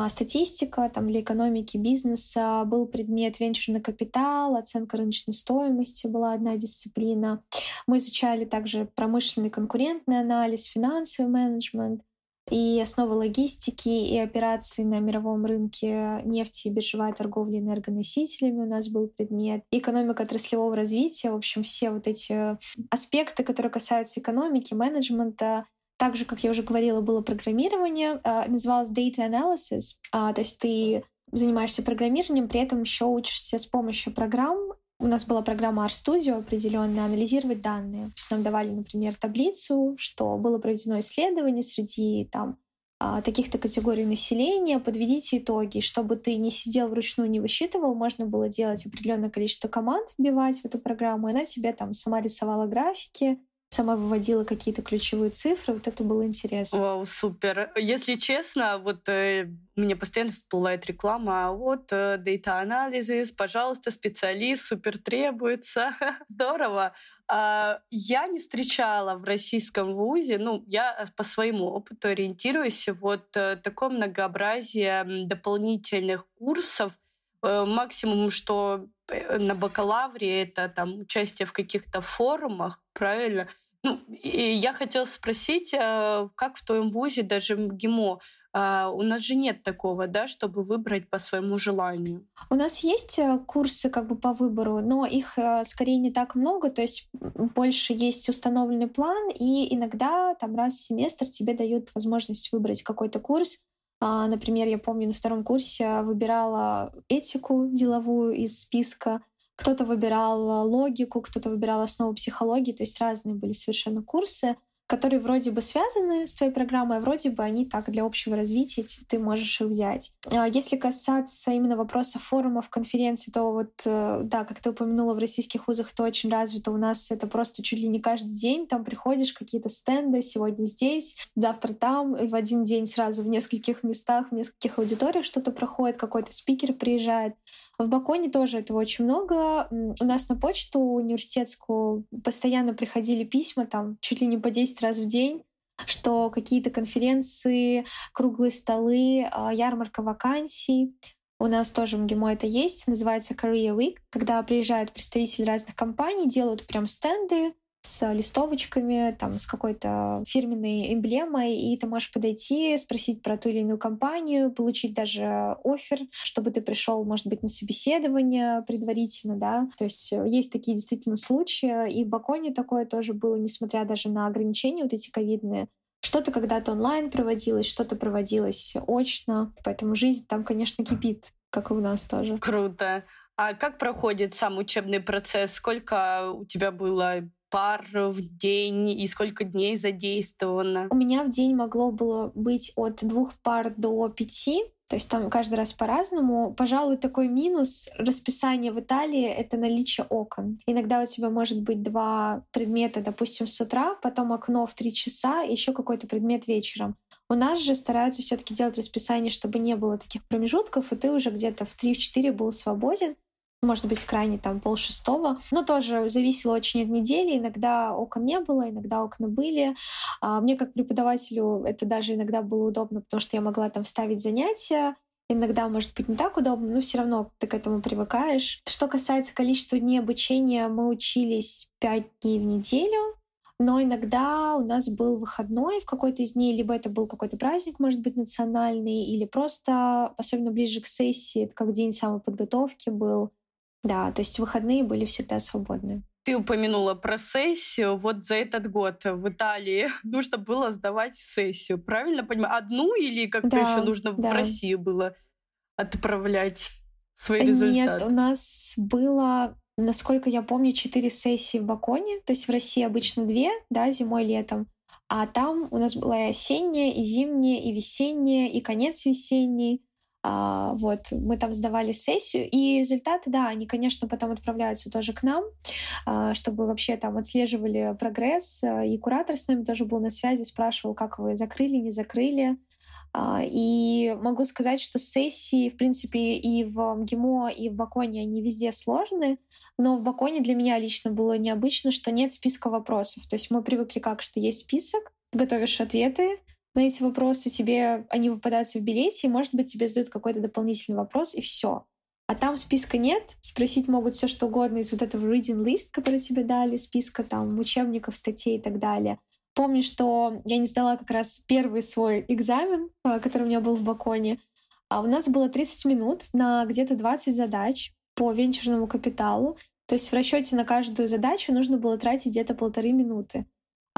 статистика там, для экономики бизнеса, был предмет венчурный капитал, оценка рыночной стоимости была одна дисциплина. Мы изучали также промышленный конкурентный анализ, финансовый менеджмент. и основы логистики, и операции на мировом рынке нефти, биржевая торговля энергоносителями у нас был предмет, экономика отраслевого развития, в общем, все вот эти аспекты, которые касаются экономики, менеджмента, также, как я уже говорила, было программирование, э, называлось Data Analysis, э, то есть ты занимаешься программированием, при этом еще учишься с помощью программ. У нас была программа RStudio определенная, анализировать данные. То есть нам давали, например, таблицу, что было проведено исследование среди там а, таких-то категорий населения, подведите итоги. Чтобы ты не сидел вручную, не высчитывал, можно было делать определенное количество команд, вбивать в эту программу, и она тебе там сама рисовала графики, сама выводила какие-то ключевые цифры. Вот это было интересно. Вау, супер. Если честно, вот э, мне постоянно всплывает реклама, вот э, Data Analysis, пожалуйста, специалист, супер требуется. [LAUGHS] Здорово. А, я не встречала в российском вузе, ну, я по своему опыту ориентируюсь, вот э, такое многообразие дополнительных курсов, э, максимум, что Э, на бакалавре это там участие в каких-то форумах, правильно? Ну, и я хотела спросить, э, как в твоем вузе, даже в ГИМО, а, у нас же нет такого, да, чтобы выбрать по своему желанию. У нас есть э, курсы как бы по выбору, но их скорее не так много, то есть больше есть установленный план, и иногда там раз в семестр тебе дают возможность выбрать какой-то курс, например, я помню, на втором курсе выбирала этику деловую из списка, кто-то выбирал логику, кто-то выбирал основу психологии, то есть разные были совершенно курсы которые вроде бы связаны с твоей программой, а вроде бы они так для общего развития ты можешь их взять. А если касаться именно вопроса форумов, конференций, то вот, э, да, как ты упомянула, в российских вузах это очень развито. У нас это просто чуть ли не каждый день. Там приходишь, какие-то стенды, сегодня здесь, завтра там, и в один день сразу в нескольких местах, в нескольких аудиториях что-то проходит, какой-то спикер приезжает. В Баконе тоже этого очень много. У нас на почту университетскую постоянно приходили письма, там чуть ли не по 10 раз в день, что какие-то конференции, круглые столы, а, ярмарка вакансий. У нас тоже в МГИМО это есть, называется Career Week, когда приезжают представители разных компаний, делают прям стенды, с листовочками, там, с какой-то фирменной эмблемой, и ты можешь подойти, спросить про ту или иную компанию, получить даже офер, чтобы ты пришел, может быть, на собеседование предварительно, да. То есть э, есть такие действительно случаи, и в Баконе такое тоже было, несмотря даже на ограничения вот эти ковидные. Что-то когда-то онлайн проводилось, что-то проводилось очно, поэтому жизнь там, конечно, кипит, как и у нас тоже. Круто. А как проходит сам учебный процесс? Сколько у тебя было пар в день и сколько дней задействовано? У меня в день могло было быть от двух пар до пяти. То есть там каждый раз по-разному. Пожалуй, такой минус расписания в Италии — это наличие окон. Иногда у тебя может быть два предмета, допустим, с утра, потом окно в три часа, еще какой-то предмет вечером. У нас же стараются все таки делать расписание, чтобы не было таких промежутков, и ты уже где-то в 3-4 был свободен может быть, крайне там пол шестого. Но тоже зависело очень от недели. Иногда окон не было, иногда окна были. А мне как преподавателю это даже иногда было удобно, потому что я могла там ставить занятия, Иногда, может быть, не так удобно, но все равно ты к этому привыкаешь. Что касается количества дней обучения, мы учились пять дней в неделю, но иногда у нас был выходной в какой-то из дней, либо это был какой-то праздник, может быть, национальный, или просто, особенно ближе к сессии, это как день самоподготовки был, да, то есть выходные были всегда свободны. Ты упомянула про сессию. Вот за этот год в Италии [LAUGHS] нужно было сдавать сессию. Правильно понимаю? Одну или как-то да, еще нужно да. в Россию было отправлять свои результаты? Нет, у нас было, насколько я помню, четыре сессии в Баконе. То есть в России обычно две, да, зимой, летом. А там у нас была и осенняя, и зимняя, и весенняя, и конец весенний. А, вот, мы там сдавали сессию, и результаты, да, они, конечно, потом отправляются тоже к нам, а, чтобы вообще там отслеживали прогресс, а, и куратор с нами тоже был на связи, спрашивал, как вы закрыли, не закрыли. И могу сказать, что сессии, в принципе, и в МГИМО, и в Баконе, они везде сложны, но в Баконе для меня лично было необычно, что нет списка вопросов. То есть мы привыкли как, что есть список, готовишь ответы, на эти вопросы, тебе они выпадаются в билете, и, может быть, тебе задают какой-то дополнительный вопрос, и все. А там списка нет, спросить могут все что угодно из вот этого reading list, который тебе дали, списка там учебников, статей и так далее. помню, что я не сдала как раз первый свой экзамен, э, который у меня был в Баконе. А у нас было 30 минут на где-то 20 задач по венчурному капиталу. То есть в расчете на каждую задачу нужно было тратить где-то полторы минуты.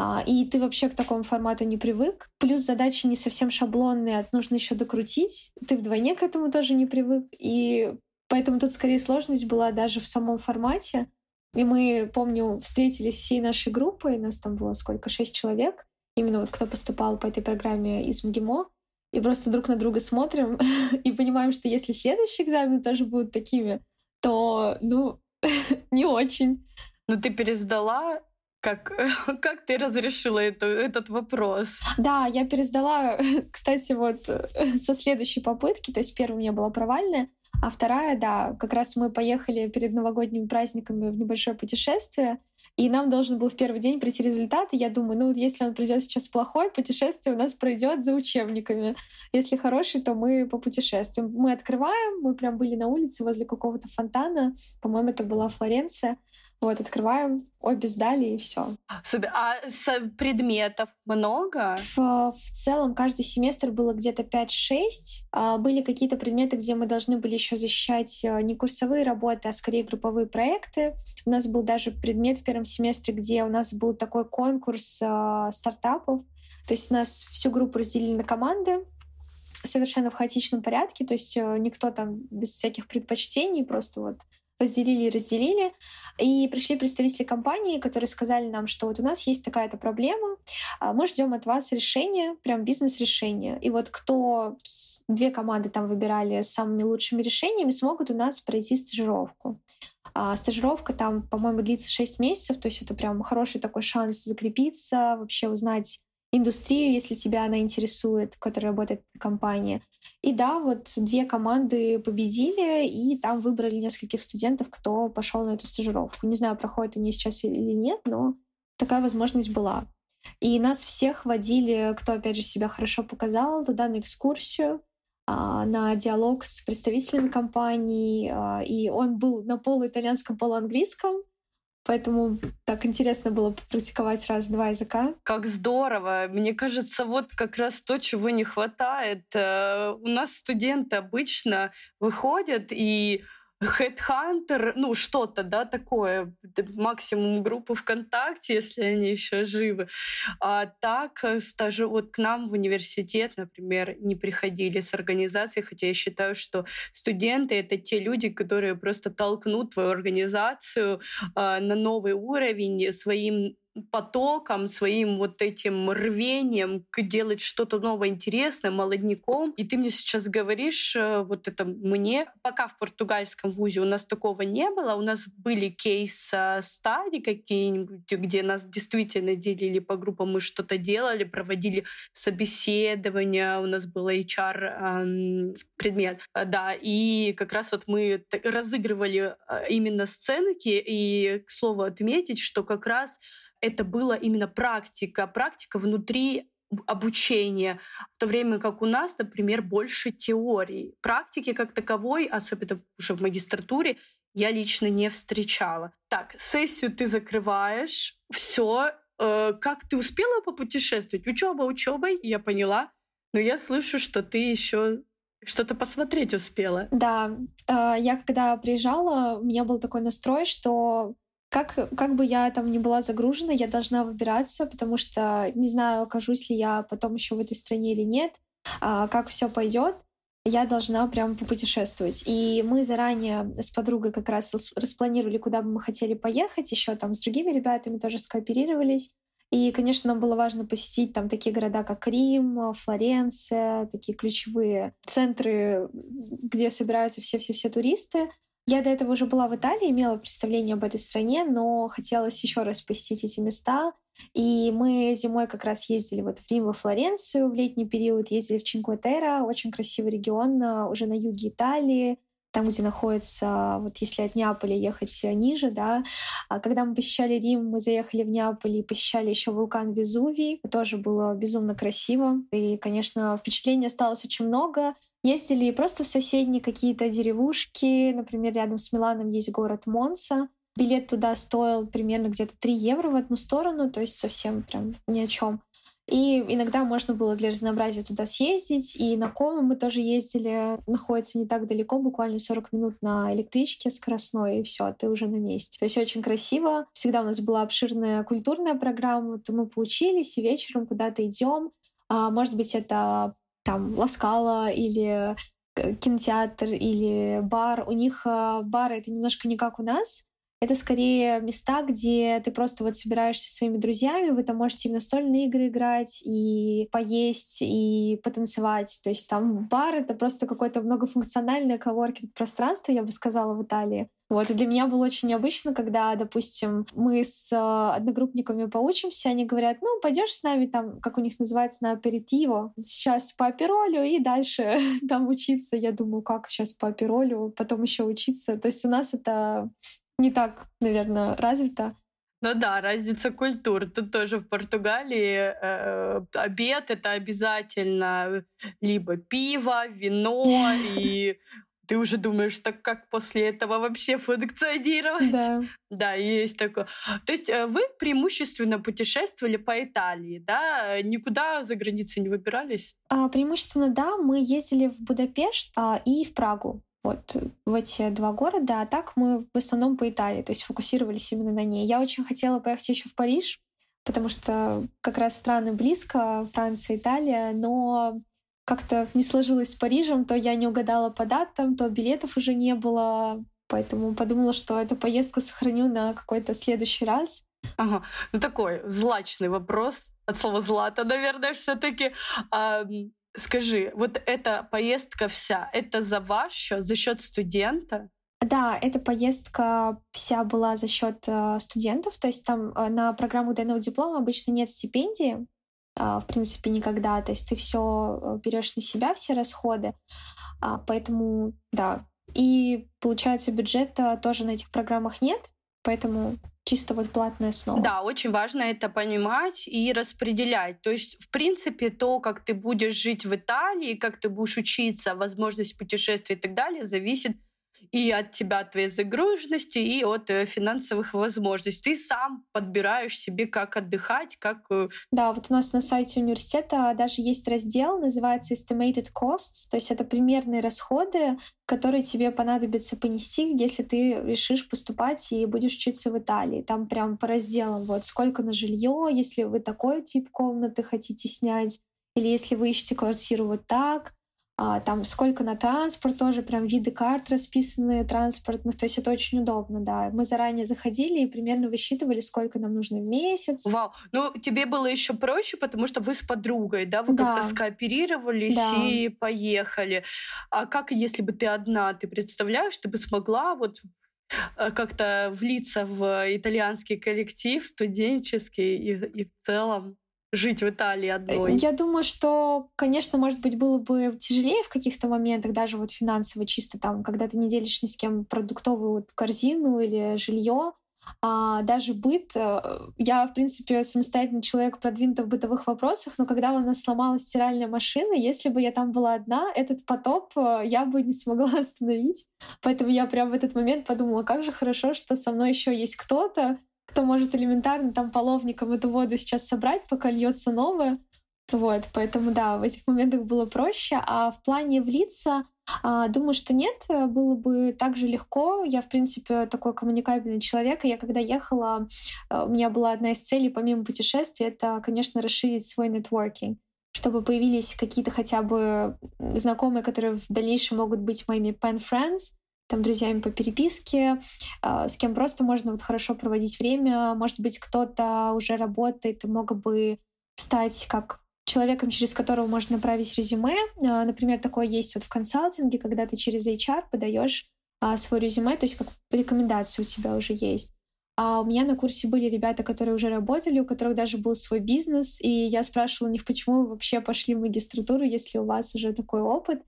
А, и ты вообще к такому формату не привык. Плюс задачи не совсем шаблонные, нужно еще докрутить. Ты вдвойне к этому тоже не привык. И поэтому тут скорее сложность была даже в самом формате. И мы, помню, встретились всей нашей группой, нас там было сколько, шесть человек, именно вот кто поступал по этой программе из МГИМО, и просто друг на друга смотрим [LAUGHS] и понимаем, что если следующие экзамены тоже будут такими, то, ну, [LAUGHS] не очень. Ну, ты пересдала как, [LAUGHS] как ты разрешила это, этот вопрос? Да, я пересдала, [LAUGHS] кстати, вот [LAUGHS] со следующей попытки. То есть первая у меня была провальная, а вторая, да, как раз мы поехали перед новогодними праздниками в небольшое путешествие, и нам должен был в первый день прийти результат. И я думаю, ну вот если он придет сейчас плохой, путешествие у нас пройдет за учебниками. Если хороший, то мы по путешествиям. Мы открываем, мы прям были на улице возле какого-то фонтана. По-моему, это была Флоренция. Вот, открываем, обе сдали, и все. А предметов много? В, в целом каждый семестр было где-то 5-6. А были какие-то предметы, где мы должны были еще защищать э, не курсовые работы, а скорее групповые проекты. У нас был даже предмет в первом семестре, где у нас был такой конкурс э, стартапов. То есть нас всю группу разделили на команды, совершенно в хаотичном порядке, то есть э, никто там без всяких предпочтений, просто вот разделили и разделили. И пришли представители компании, которые сказали нам, что вот у нас есть такая-то проблема, а, мы ждем от вас решения, прям бизнес-решения. И вот кто, две команды там выбирали с самыми лучшими решениями, смогут у нас пройти стажировку. А стажировка там, по-моему, длится 6 месяцев, то есть это прям хороший такой шанс закрепиться, вообще узнать индустрию, если тебя она интересует, в которой работает компания. И да, вот две команды победили, и там выбрали нескольких студентов, кто пошел на эту стажировку. Не знаю, проходят они сейчас или нет, но такая возможность была. И нас всех водили, кто, опять же, себя хорошо показал, туда на экскурсию, а, на диалог с представителями компании, а, и он был на полуитальянском, полуанглийском, Поэтому так интересно было попрактиковать сразу два языка. Как здорово! Мне кажется, вот как раз то, чего не хватает. Э, у нас студенты обычно выходят и Headhunter, ну что-то, да, такое, максимум группы ВКонтакте, если они еще живы. А так, э, стажи, вот к нам в университет, например, не приходили с организацией, хотя я считаю, что студенты — это те люди, которые просто толкнут твою организацию а, на новый уровень своим потоком, своим вот этим рвением делать что-то новое, интересное, молодняком. И ты мне сейчас говоришь, э, вот это мне, пока в португальском вузе у нас такого не было, у нас были кейс-стади какие-нибудь, где нас действительно делили по группам, мы что-то делали, проводили собеседования, у нас был HR эм, предмет, да, и как раз вот мы разыгрывали э, именно сценки, и, к слову, отметить, что как раз это была именно практика, практика внутри обучения, в то время как у нас, например, больше теории. Практики как таковой, особенно уже в магистратуре, я лично не встречала. Так, сессию ты закрываешь, все. Э, как ты успела попутешествовать? Учеба учебой, я поняла. Но я слышу, что ты еще что-то посмотреть успела. Да, э, я когда приезжала, у меня был такой настрой, что как, как бы я там не была загружена, я должна выбираться, потому что не знаю, окажусь ли я потом еще в этой стране или нет, а, как все пойдет. Я должна прям попутешествовать. И мы заранее с подругой как раз распланировали, куда бы мы хотели поехать. Еще там с другими ребятами тоже скооперировались. И, конечно, нам было важно посетить там такие города, как Рим, Флоренция, такие ключевые центры, где собираются все-все-все туристы. Я до этого уже была в Италии, имела представление об этой стране, но хотелось еще раз посетить эти места. И мы зимой как раз ездили вот в Рим, во Флоренцию в летний период, ездили в Чинкуэтерра, очень красивый регион, а, уже на юге Италии, там, где находится, вот если от Неаполя ехать ниже, да. А когда мы посещали Рим, мы заехали в Неаполь и посещали еще вулкан Везувий. Тоже было безумно красиво. И, конечно, впечатлений осталось очень много. Ездили просто в соседние какие-то деревушки. Например, рядом с Миланом есть город Монса. Билет туда стоил примерно где-то 3 евро в одну сторону, то есть совсем прям ни о чем. И иногда можно было для разнообразия туда съездить. И на Кому мы тоже ездили. Находится не так далеко, буквально 40 минут на электричке скоростной, и все, ты уже на месте. То есть очень красиво. Всегда у нас была обширная культурная программа, то мы поучились, и вечером куда-то идем. А, может быть, это там Ласкала или кинотеатр или бар. У них а, бары — это немножко не как у нас. Это скорее места, где ты просто вот собираешься со своими друзьями, вы там можете и в настольные игры играть, и поесть, и потанцевать. То есть там бар — это просто какое-то многофункциональное коворкинг-пространство, я бы сказала, в Италии. Вот, и для меня было очень необычно, когда, допустим, мы с э, одногруппниками поучимся, они говорят, ну, пойдешь с нами там, как у них называется, на аперитиво, сейчас по аперолю и дальше [LAUGHS] там учиться. Я думаю, как сейчас по аперолю, потом еще учиться. То есть у нас это не так, наверное, развито. Ну да, разница культур. Тут тоже в Португалии э, обед это обязательно либо пиво, вино, [LAUGHS] и ты уже думаешь, так как после этого вообще функционировать? Да. Да, есть такое. То есть э, вы преимущественно путешествовали по Италии, да? Никуда за границей не выбирались? А, преимущественно, да. Мы ездили в Будапешт а, и в Прагу вот в эти два города, а так мы в основном по Италии, то есть фокусировались именно на ней. Я очень хотела поехать еще в Париж, потому что как раз страны близко, Франция, Италия, но как-то не сложилось с Парижем, то я не угадала по датам, то билетов уже не было, поэтому подумала, что эту поездку сохраню на какой-то следующий раз. Ага, ну такой злачный вопрос от слова «злато», наверное, все таки Скажи, вот эта поездка вся, это за ваш счет, за счет студента? Да, эта поездка вся была за счет э, студентов, то есть там э, на программу двойного диплома обычно нет стипендии, э, в принципе, никогда, то есть ты все э, берешь на себя, все расходы, э, поэтому, да. И получается, бюджета тоже на этих программах нет, поэтому чисто вот платная основа. Да, очень важно это понимать и распределять. То есть, в принципе, то, как ты будешь жить в Италии, как ты будешь учиться, возможность путешествий и так далее, зависит и от тебя, от твоей загруженности, и от э, финансовых возможностей. Ты сам подбираешь себе, как отдыхать, как... Э, да, вот у нас на сайте университета даже есть раздел, называется Estimated Costs, то есть это примерные расходы, которые тебе понадобится понести, если ты решишь поступать и будешь учиться в Италии. Там прям по разделам, вот сколько на жилье, если вы такой тип комнаты хотите снять, или если вы ищете квартиру вот так, а, там сколько на транспорт тоже, прям виды карт расписаны транспортных, то есть это очень удобно, да. Мы заранее заходили и примерно высчитывали, сколько нам нужно в месяц. Вау, ну тебе было еще проще, потому что вы с подругой, да, вы да. как-то скооперировались да. и поехали. А как, если бы ты одна, ты представляешь, ты бы смогла вот э, как-то влиться в итальянский коллектив студенческий и, и в целом жить в Италии э, одной? Я думаю, что, конечно, может быть, было бы тяжелее в каких-то моментах, даже вот финансово чисто там, когда ты не делишь ни с кем продуктовую корзину или жилье, а даже быт. Э, я, в принципе, самостоятельный человек, продвинутый в бытовых вопросах, но когда у нас сломалась стиральная машина, если бы я там была одна, этот потоп э, я бы не смогла [LAUGHS] остановить. Поэтому я прям в этот момент подумала, как же хорошо, что со мной еще есть кто-то, кто может элементарно там половником эту воду сейчас собрать, пока льется новая. Вот, поэтому да, в этих моментах было проще. А в плане влиться, а, думаю, что нет, было бы так же легко. Я, в принципе, такой коммуникабельный человек. И я когда ехала, а, у меня была одна из целей, помимо путешествий, это, конечно, расширить свой нетворкинг чтобы появились какие-то хотя бы знакомые, которые в дальнейшем могут быть моими pen friends, там, друзьями по переписке, а, с кем просто можно вот хорошо проводить время. Может быть, кто-то уже работает и мог бы стать как человеком, через которого можно направить резюме. А, например, такое есть вот в консалтинге, когда ты через HR подаешь а, свой резюме, то есть как рекомендации у тебя уже есть. А у меня на курсе были ребята, которые уже работали, у которых даже был свой бизнес, и я спрашивала у них, почему вы вообще пошли в магистратуру, если у вас уже такой опыт.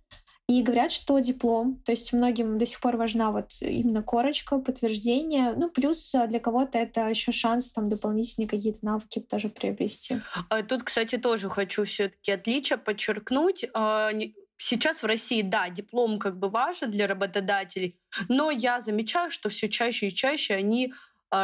И говорят, что диплом, то есть многим до сих пор важна вот именно корочка, подтверждение. Ну, плюс а, для кого-то это еще шанс там дополнительные какие-то навыки тоже приобрести. А тут, кстати, тоже хочу все-таки отличие подчеркнуть. А, сейчас в России, да, диплом как бы важен для работодателей, но я замечаю, что все чаще и чаще они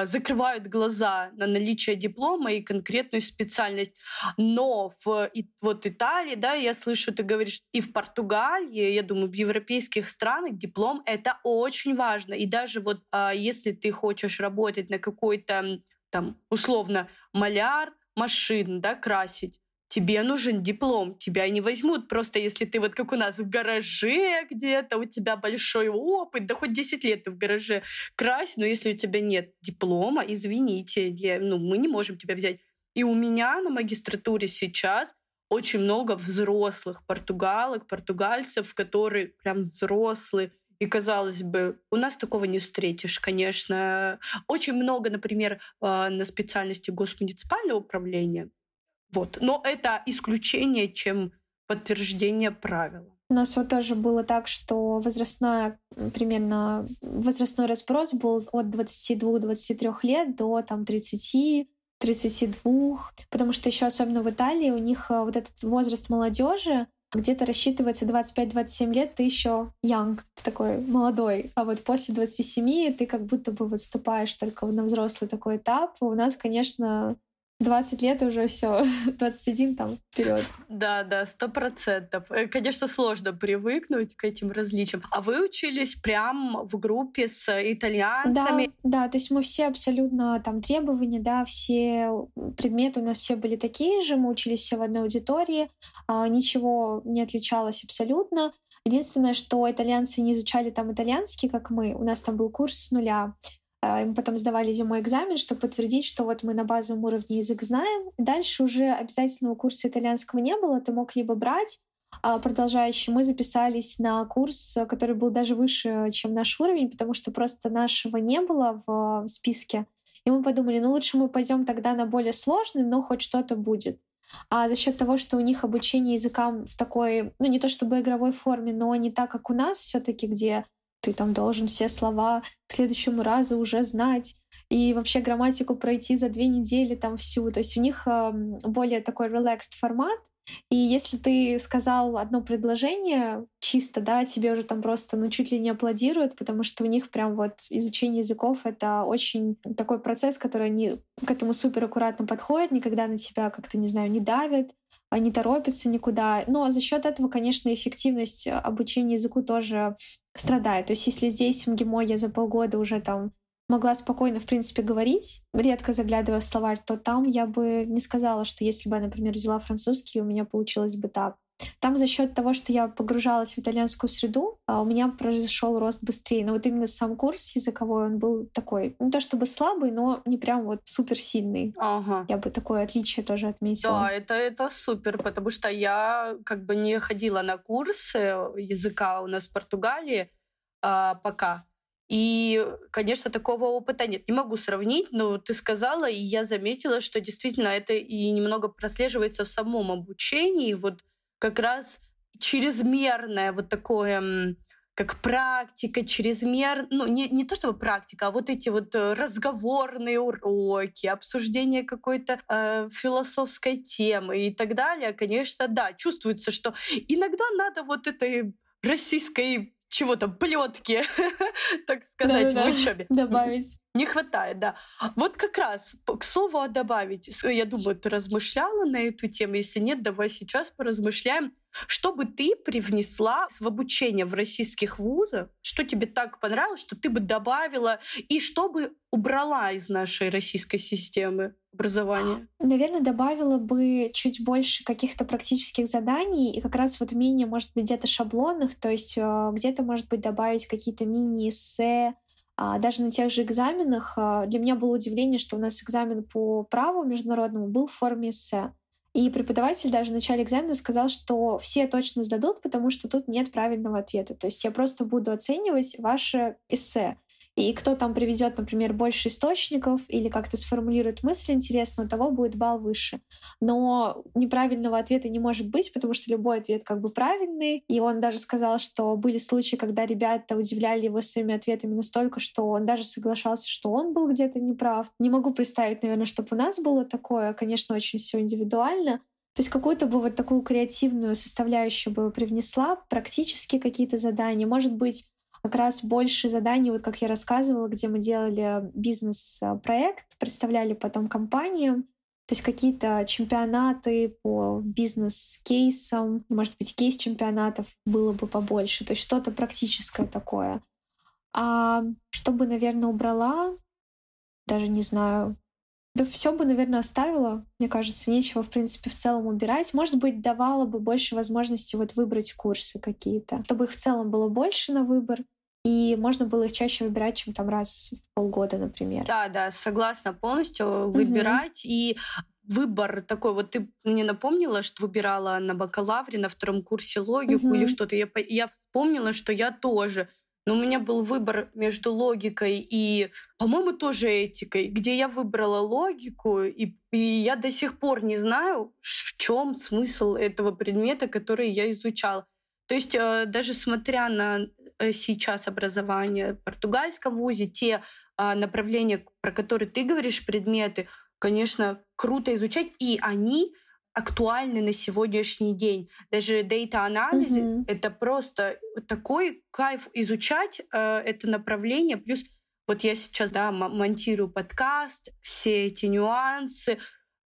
закрывают глаза на наличие диплома и конкретную специальность. Но в вот Италии, да, я слышу, ты говоришь, и в Португалии, я думаю, в европейских странах диплом это очень важно. И даже вот а, если ты хочешь работать на какой-то там условно маляр машин, да, красить, тебе нужен диплом, тебя не возьмут просто если ты вот как у нас в гараже где-то, у тебя большой опыт, да хоть 10 лет ты в гараже крась, но если у тебя нет диплома, извините, я, ну, мы не можем тебя взять. И у меня на магистратуре сейчас очень много взрослых португалок, португальцев, которые прям взрослые. И казалось бы, у нас такого не встретишь, конечно. Очень много, например, а, на специальности госмуниципального управления вот. Но это исключение, чем подтверждение правила. У нас вот тоже было так, что возрастная, примерно возрастной разброс был от 22-23 лет до там 30 32, потому что еще особенно в Италии у них э, вот этот возраст молодежи где-то рассчитывается 25-27 лет, ты еще young, ты такой молодой, а вот после 27 ты как будто бы выступаешь только на взрослый такой этап. У нас, конечно, 20 лет уже все, 21 [LAUGHS] там вперед. Да, да, сто процентов. Э, конечно, сложно привыкнуть к этим различиям. А вы учились прям в группе с итальянцами? Да, да, то есть мы все абсолютно там требования, да, все предметы у нас все были такие же, мы учились все в одной аудитории, а, ничего не отличалось абсолютно. Единственное, что итальянцы не изучали там итальянский, как мы. У нас там был курс с нуля. А, мы потом сдавали зимой экзамен, чтобы подтвердить, что вот мы на базовом уровне язык знаем. Дальше уже обязательного курса итальянского не было, ты мог либо брать а продолжающий. Мы записались на курс, который был даже выше, чем наш уровень, потому что просто нашего не было в списке. И мы подумали, ну лучше мы пойдем тогда на более сложный, но хоть что-то будет. А за счет того, что у них обучение языкам в такой, ну не то чтобы игровой форме, но не так, как у нас все-таки, где ты там должен все слова к следующему разу уже знать и вообще грамматику пройти за две недели там всю. То есть у них э, более такой relaxed формат, и если ты сказал одно предложение чисто, да, тебе уже там просто, ну, чуть ли не аплодируют, потому что у них прям вот изучение языков — это очень такой процесс, который они к этому супер аккуратно подходят, никогда на тебя как-то, не знаю, не давят, не торопятся никуда. Но за счет этого, конечно, эффективность обучения языку тоже страдает. То есть если здесь в МГИМО я за полгода уже там могла спокойно, в принципе, говорить, редко заглядывая в словарь, то там я бы не сказала, что если бы я, например, взяла французский, у меня получилось бы так. Там за счет того, что я погружалась в итальянскую среду, а, у меня произошел рост быстрее. Но вот именно сам курс языковой, он был такой, не то чтобы слабый, но не прям вот суперсильный. Ага. Я бы такое отличие тоже отметила. Да, это, это супер, потому что я как бы не ходила на курсы языка у нас в Португалии а, пока. И, конечно, такого опыта нет. Не могу сравнить, но ты сказала, и я заметила, что действительно это и немного прослеживается в самом обучении. Вот как раз чрезмерное вот такое как практика, чрезмер, ну не, не то чтобы практика, а вот эти вот э, разговорные уроки, обсуждение какой-то э, философской темы и так далее, конечно, да, чувствуется, что иногда надо вот этой российской чего-то, плетки, [LAUGHS] так сказать, в учебе. Добавить. Не хватает, да. Вот как раз, к слову, добавить. Я думаю, ты размышляла на эту тему. Если нет, давай сейчас поразмышляем. Что бы ты привнесла в обучение в российских вузах? Что тебе так понравилось, что ты бы добавила? И что бы убрала из нашей российской системы образования? Наверное, добавила бы чуть больше каких-то практических заданий и как раз вот менее, может быть, где-то шаблонных, то есть э, где-то, может быть, добавить какие-то мини-эссе, даже на тех же экзаменах а, для меня было удивление, что у нас экзамен по праву международному был в форме эссе. И преподаватель даже в начале экзамена сказал, что все точно сдадут, потому что тут нет правильного ответа. То есть я просто буду оценивать ваше эссе. И кто там приведет, например, больше источников или как-то сформулирует мысль интересно, у того будет балл выше. Но неправильного ответа не может быть, потому что любой ответ как бы правильный. И он даже сказал, что были случаи, когда ребята удивляли его своими ответами настолько, что он даже соглашался, что он был где-то неправ. Не могу представить, наверное, чтобы у нас было такое. Конечно, очень все индивидуально. То есть какую-то бы вот такую креативную составляющую бы привнесла, практически какие-то задания, может быть, как раз больше заданий, вот как я рассказывала, где мы делали бизнес-проект, представляли потом компанию, то есть какие-то чемпионаты по бизнес-кейсам, может быть, кейс-чемпионатов было бы побольше, то есть что-то практическое такое. А чтобы, наверное, убрала, даже не знаю, да все бы, наверное, оставила. Мне кажется, нечего, в принципе, в целом убирать. Может быть, давала бы больше возможности вот выбрать курсы какие-то, чтобы их в целом было больше на выбор. И можно было их чаще выбирать, чем там раз в полгода, например. Да, да, согласна полностью выбирать. Угу. И выбор такой, вот ты мне напомнила, что выбирала на бакалавре, на втором курсе логику угу. или что-то. Я, я вспомнила, что я тоже но у меня был выбор между логикой и, по-моему, тоже этикой, где я выбрала логику, и, и я до сих пор не знаю, в чем смысл этого предмета, который я изучала. То есть э, даже смотря на э, сейчас образование в португальском вузе, те э, направления, про которые ты говоришь, предметы, конечно, круто изучать, и они актуальны на сегодняшний день. Даже data анализ mm-hmm. это просто такой кайф изучать э, это направление. Плюс вот я сейчас да, монтирую подкаст, все эти нюансы.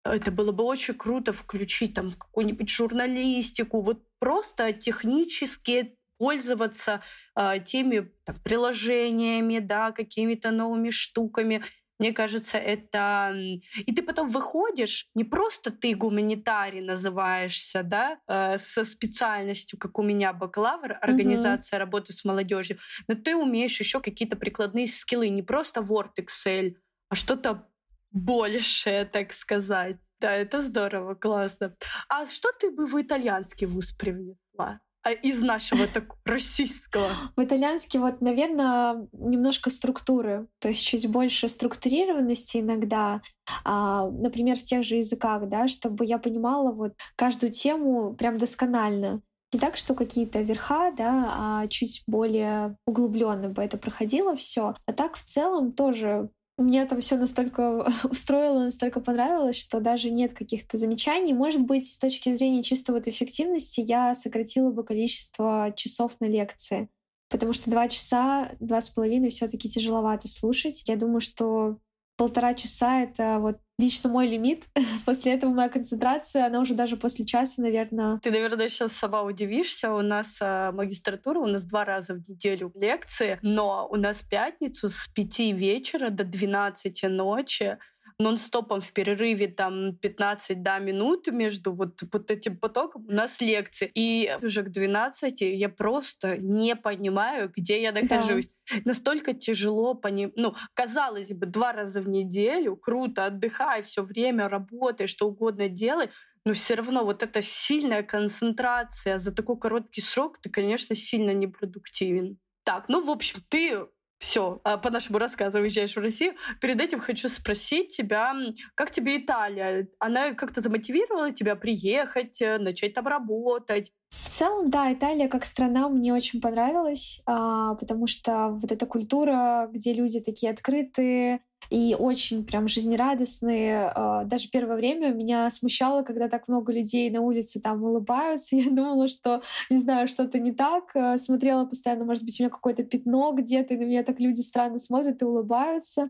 Это было бы очень круто включить там какую-нибудь журналистику, вот просто технически пользоваться э, теми там, приложениями, да, какими-то новыми штуками. Мне кажется, это... И ты потом выходишь, не просто ты гуманитарий называешься, да, э, со специальностью, как у меня бакалавр, организация угу. работы с молодежью, но ты умеешь еще какие-то прикладные скиллы, не просто Word, Excel, а что-то большее, так сказать. Да, это здорово, классно. А что ты бы в итальянский вуз привнесла? А из нашего так российского? В итальянский вот, наверное, немножко структуры, то есть чуть больше структурированности иногда, а, например, в тех же языках, да, чтобы я понимала вот каждую тему прям досконально. Не так, что какие-то верха, да, а чуть более углубленно бы это проходило все. А так в целом тоже мне там все настолько [LAUGHS] устроило, настолько понравилось, что даже нет каких-то замечаний. Может быть, с точки зрения чисто вот эффективности я сократила бы количество часов на лекции. Потому что два часа, два с половиной все-таки тяжеловато слушать. Я думаю, что полтора часа — это вот лично мой лимит. [LAUGHS] После этого моя концентрация, она уже даже после часа, наверное... Ты, наверное, сейчас сама удивишься. У нас а, магистратура, у нас два раза в неделю лекции, но у нас пятницу с пяти вечера до 12 ночи нон-стопом в перерыве там 15 да, минут между вот, вот этим потоком у нас лекции. И уже к 12 я просто не понимаю, где я нахожусь. Да. Настолько тяжело понимать. Ну, казалось бы, два раза в неделю, круто, отдыхай, все время работай, что угодно делай, но все равно вот эта сильная концентрация за такой короткий срок, ты, конечно, сильно непродуктивен. Так, ну, в общем, ты все, а, по нашему рассказу уезжаешь в Россию. Перед этим хочу спросить тебя, как тебе Италия? Она как-то замотивировала тебя приехать, э, начать там работать? В целом, да, Италия как страна мне очень понравилась, а, потому что вот эта культура, где люди такие открытые и очень прям жизнерадостные. А, даже первое время меня смущало, когда так много людей на улице там улыбаются. [LAUGHS] Я думала, что, не знаю, что-то не так. А, смотрела постоянно, может быть, у меня какое-то пятно где-то, и на меня так люди странно смотрят и улыбаются.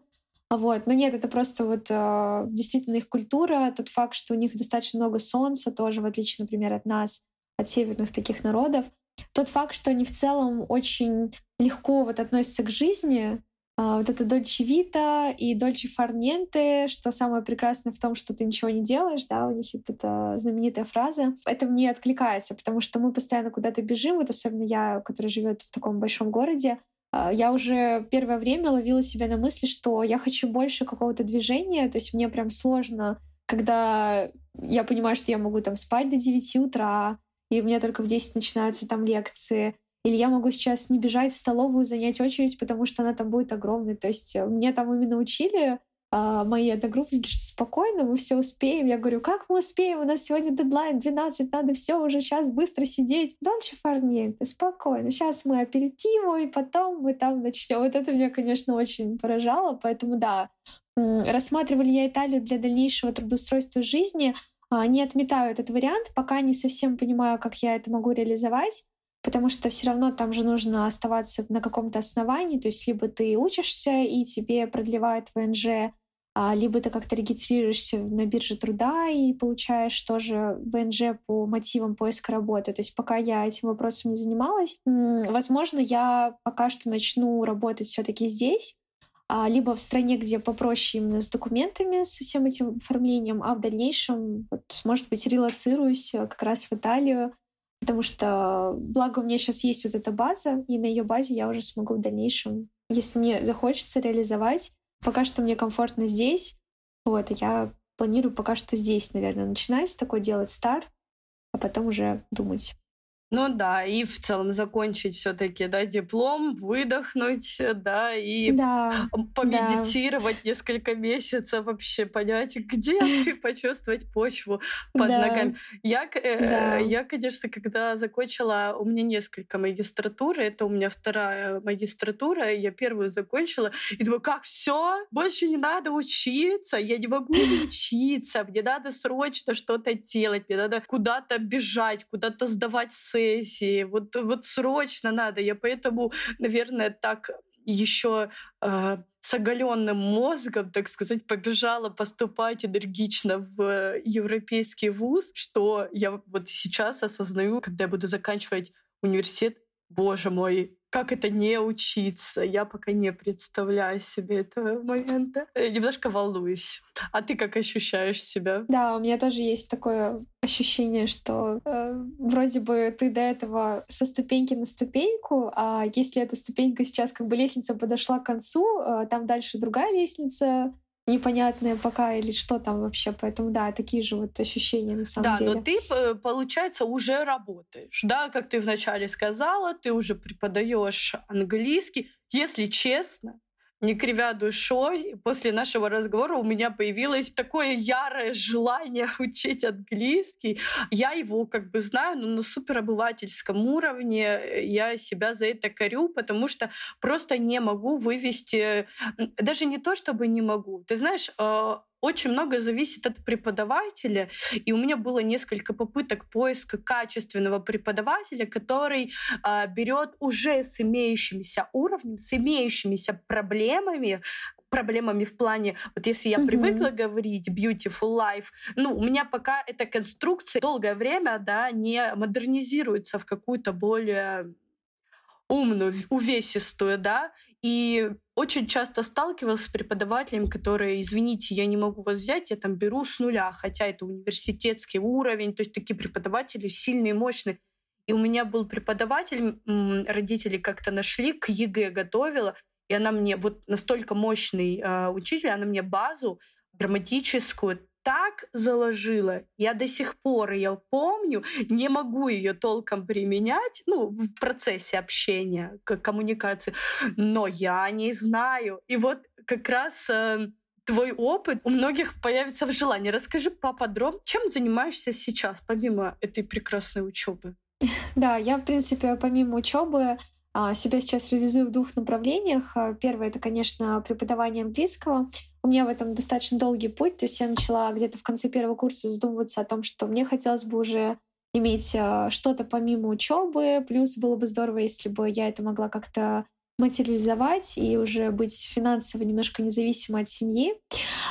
Вот. Но нет, это просто вот действительно их культура, тот факт, что у них достаточно много солнца, тоже в отличие, например, от нас от северных таких народов. Тот факт, что они в целом очень легко вот относятся к жизни, а, вот это Дольче Вита и Дольче Фарненте, что самое прекрасное в том, что ты ничего не делаешь, да, у них вот эта знаменитая фраза. Это мне откликается, потому что мы постоянно куда-то бежим, вот особенно я, который живет в таком большом городе, а, я уже первое время ловила себя на мысли, что я хочу больше какого-то движения, то есть мне прям сложно, когда я понимаю, что я могу там спать до 9 утра, и у меня только в 10 начинаются там лекции. Или я могу сейчас не бежать в столовую, занять очередь, потому что она там будет огромной. То есть э, мне там именно учили а, мои одногруппники, что спокойно, мы все успеем. Я говорю, как мы успеем? У нас сегодня дедлайн 12, надо все уже сейчас быстро сидеть. Дольче фарниенте, спокойно. Сейчас мы аперитиву, и потом мы там начнем. Вот это меня, конечно, очень поражало. Поэтому да, рассматривали я Италию для дальнейшего трудоустройства жизни — а, не отметаю этот вариант, пока не совсем понимаю, как я это могу реализовать, потому что все равно там же нужно оставаться на каком-то основании, то есть либо ты учишься и тебе продлевают ВНЖ, а, либо ты как-то регистрируешься на бирже труда и получаешь тоже ВНЖ по мотивам поиска работы. То есть пока я этим вопросом не занималась, возможно, я пока что начну работать все таки здесь, а, либо в стране, где попроще именно с документами, со всем этим оформлением, а в дальнейшем, вот, может быть, релацируюсь э, как раз в Италию, потому что, благо, у меня сейчас есть вот эта база, и на ее базе я уже смогу в дальнейшем, если мне захочется реализовать Пока что мне комфортно здесь. Вот, я планирую пока что здесь, наверное, начинать такой делать старт, а потом уже думать. Ну да, и в целом закончить все-таки, да, диплом, выдохнуть, да, и да, помедитировать да. несколько месяцев, вообще понять, где [LAUGHS] ты, почувствовать почву под да. ногами. Я, э, да. я, конечно, когда закончила, у меня несколько магистратуры, это у меня вторая магистратура, я первую закончила, и думаю, как все, больше не надо учиться, я не могу [LAUGHS] учиться, мне надо срочно что-то делать, мне надо куда-то бежать, куда-то сдавать сыр, сессии, вот, вот срочно надо. Я поэтому, наверное, так еще э, с оголенным мозгом, так сказать, побежала поступать энергично в европейский вуз, что я вот сейчас осознаю, когда я буду заканчивать университет, боже мой, как это не учиться? Я пока не представляю себе этого момента. Я немножко волнуюсь. А ты как ощущаешь себя? Да, у меня тоже есть такое ощущение, что э, вроде бы ты до этого со ступеньки на ступеньку, а если эта ступенька сейчас как бы лестница подошла к концу, э, там дальше другая лестница, непонятное пока или что там вообще. Поэтому да, такие же вот ощущения на самом да, деле. Да, но ты, э, получается, уже работаешь. Да, как ты вначале сказала, ты уже преподаешь английский. Если честно, не кривя душой, после нашего разговора у меня появилось такое ярое желание [LAUGHS] учить английский. Я его как бы знаю, но на суперобывательском уровне я себя за это корю, потому что просто не могу вывести, даже не то чтобы не могу. Ты знаешь, а, очень много зависит от преподавателя, и у меня было несколько попыток поиска качественного преподавателя, который э, берет уже с имеющимся уровнем, с имеющимися проблемами, проблемами в плане, вот если я uh-huh. привыкла говорить beautiful life, ну, у меня пока эта конструкция долгое время, да, не модернизируется в какую-то более умную, увесистую, да, и очень часто сталкивалась с преподавателями, которые, извините, я не могу вас взять, я там беру с нуля, хотя это университетский уровень, то есть такие преподаватели сильные, мощные. И у меня был преподаватель, родители как-то нашли, к ЕГЭ готовила, и она мне, вот настолько мощный э, учитель, она мне базу грамматическую так заложила, я до сих пор ее помню, не могу ее толком применять, ну, в процессе общения, как коммуникации, но я не знаю. И вот как раз э, твой опыт у многих появится в желании. Расскажи поподробнее, чем занимаешься сейчас, помимо этой прекрасной учебы? [LAUGHS] Да, я, в принципе, помимо учебы себя сейчас реализую в двух направлениях. А, первое — это, конечно, преподавание английского. У меня в этом достаточно долгий путь. То есть я начала где-то в конце первого курса задумываться о том, что мне хотелось бы уже иметь а, что-то помимо учебы. Плюс было бы здорово, если бы я это могла как-то материализовать и уже быть финансово немножко независимой от семьи,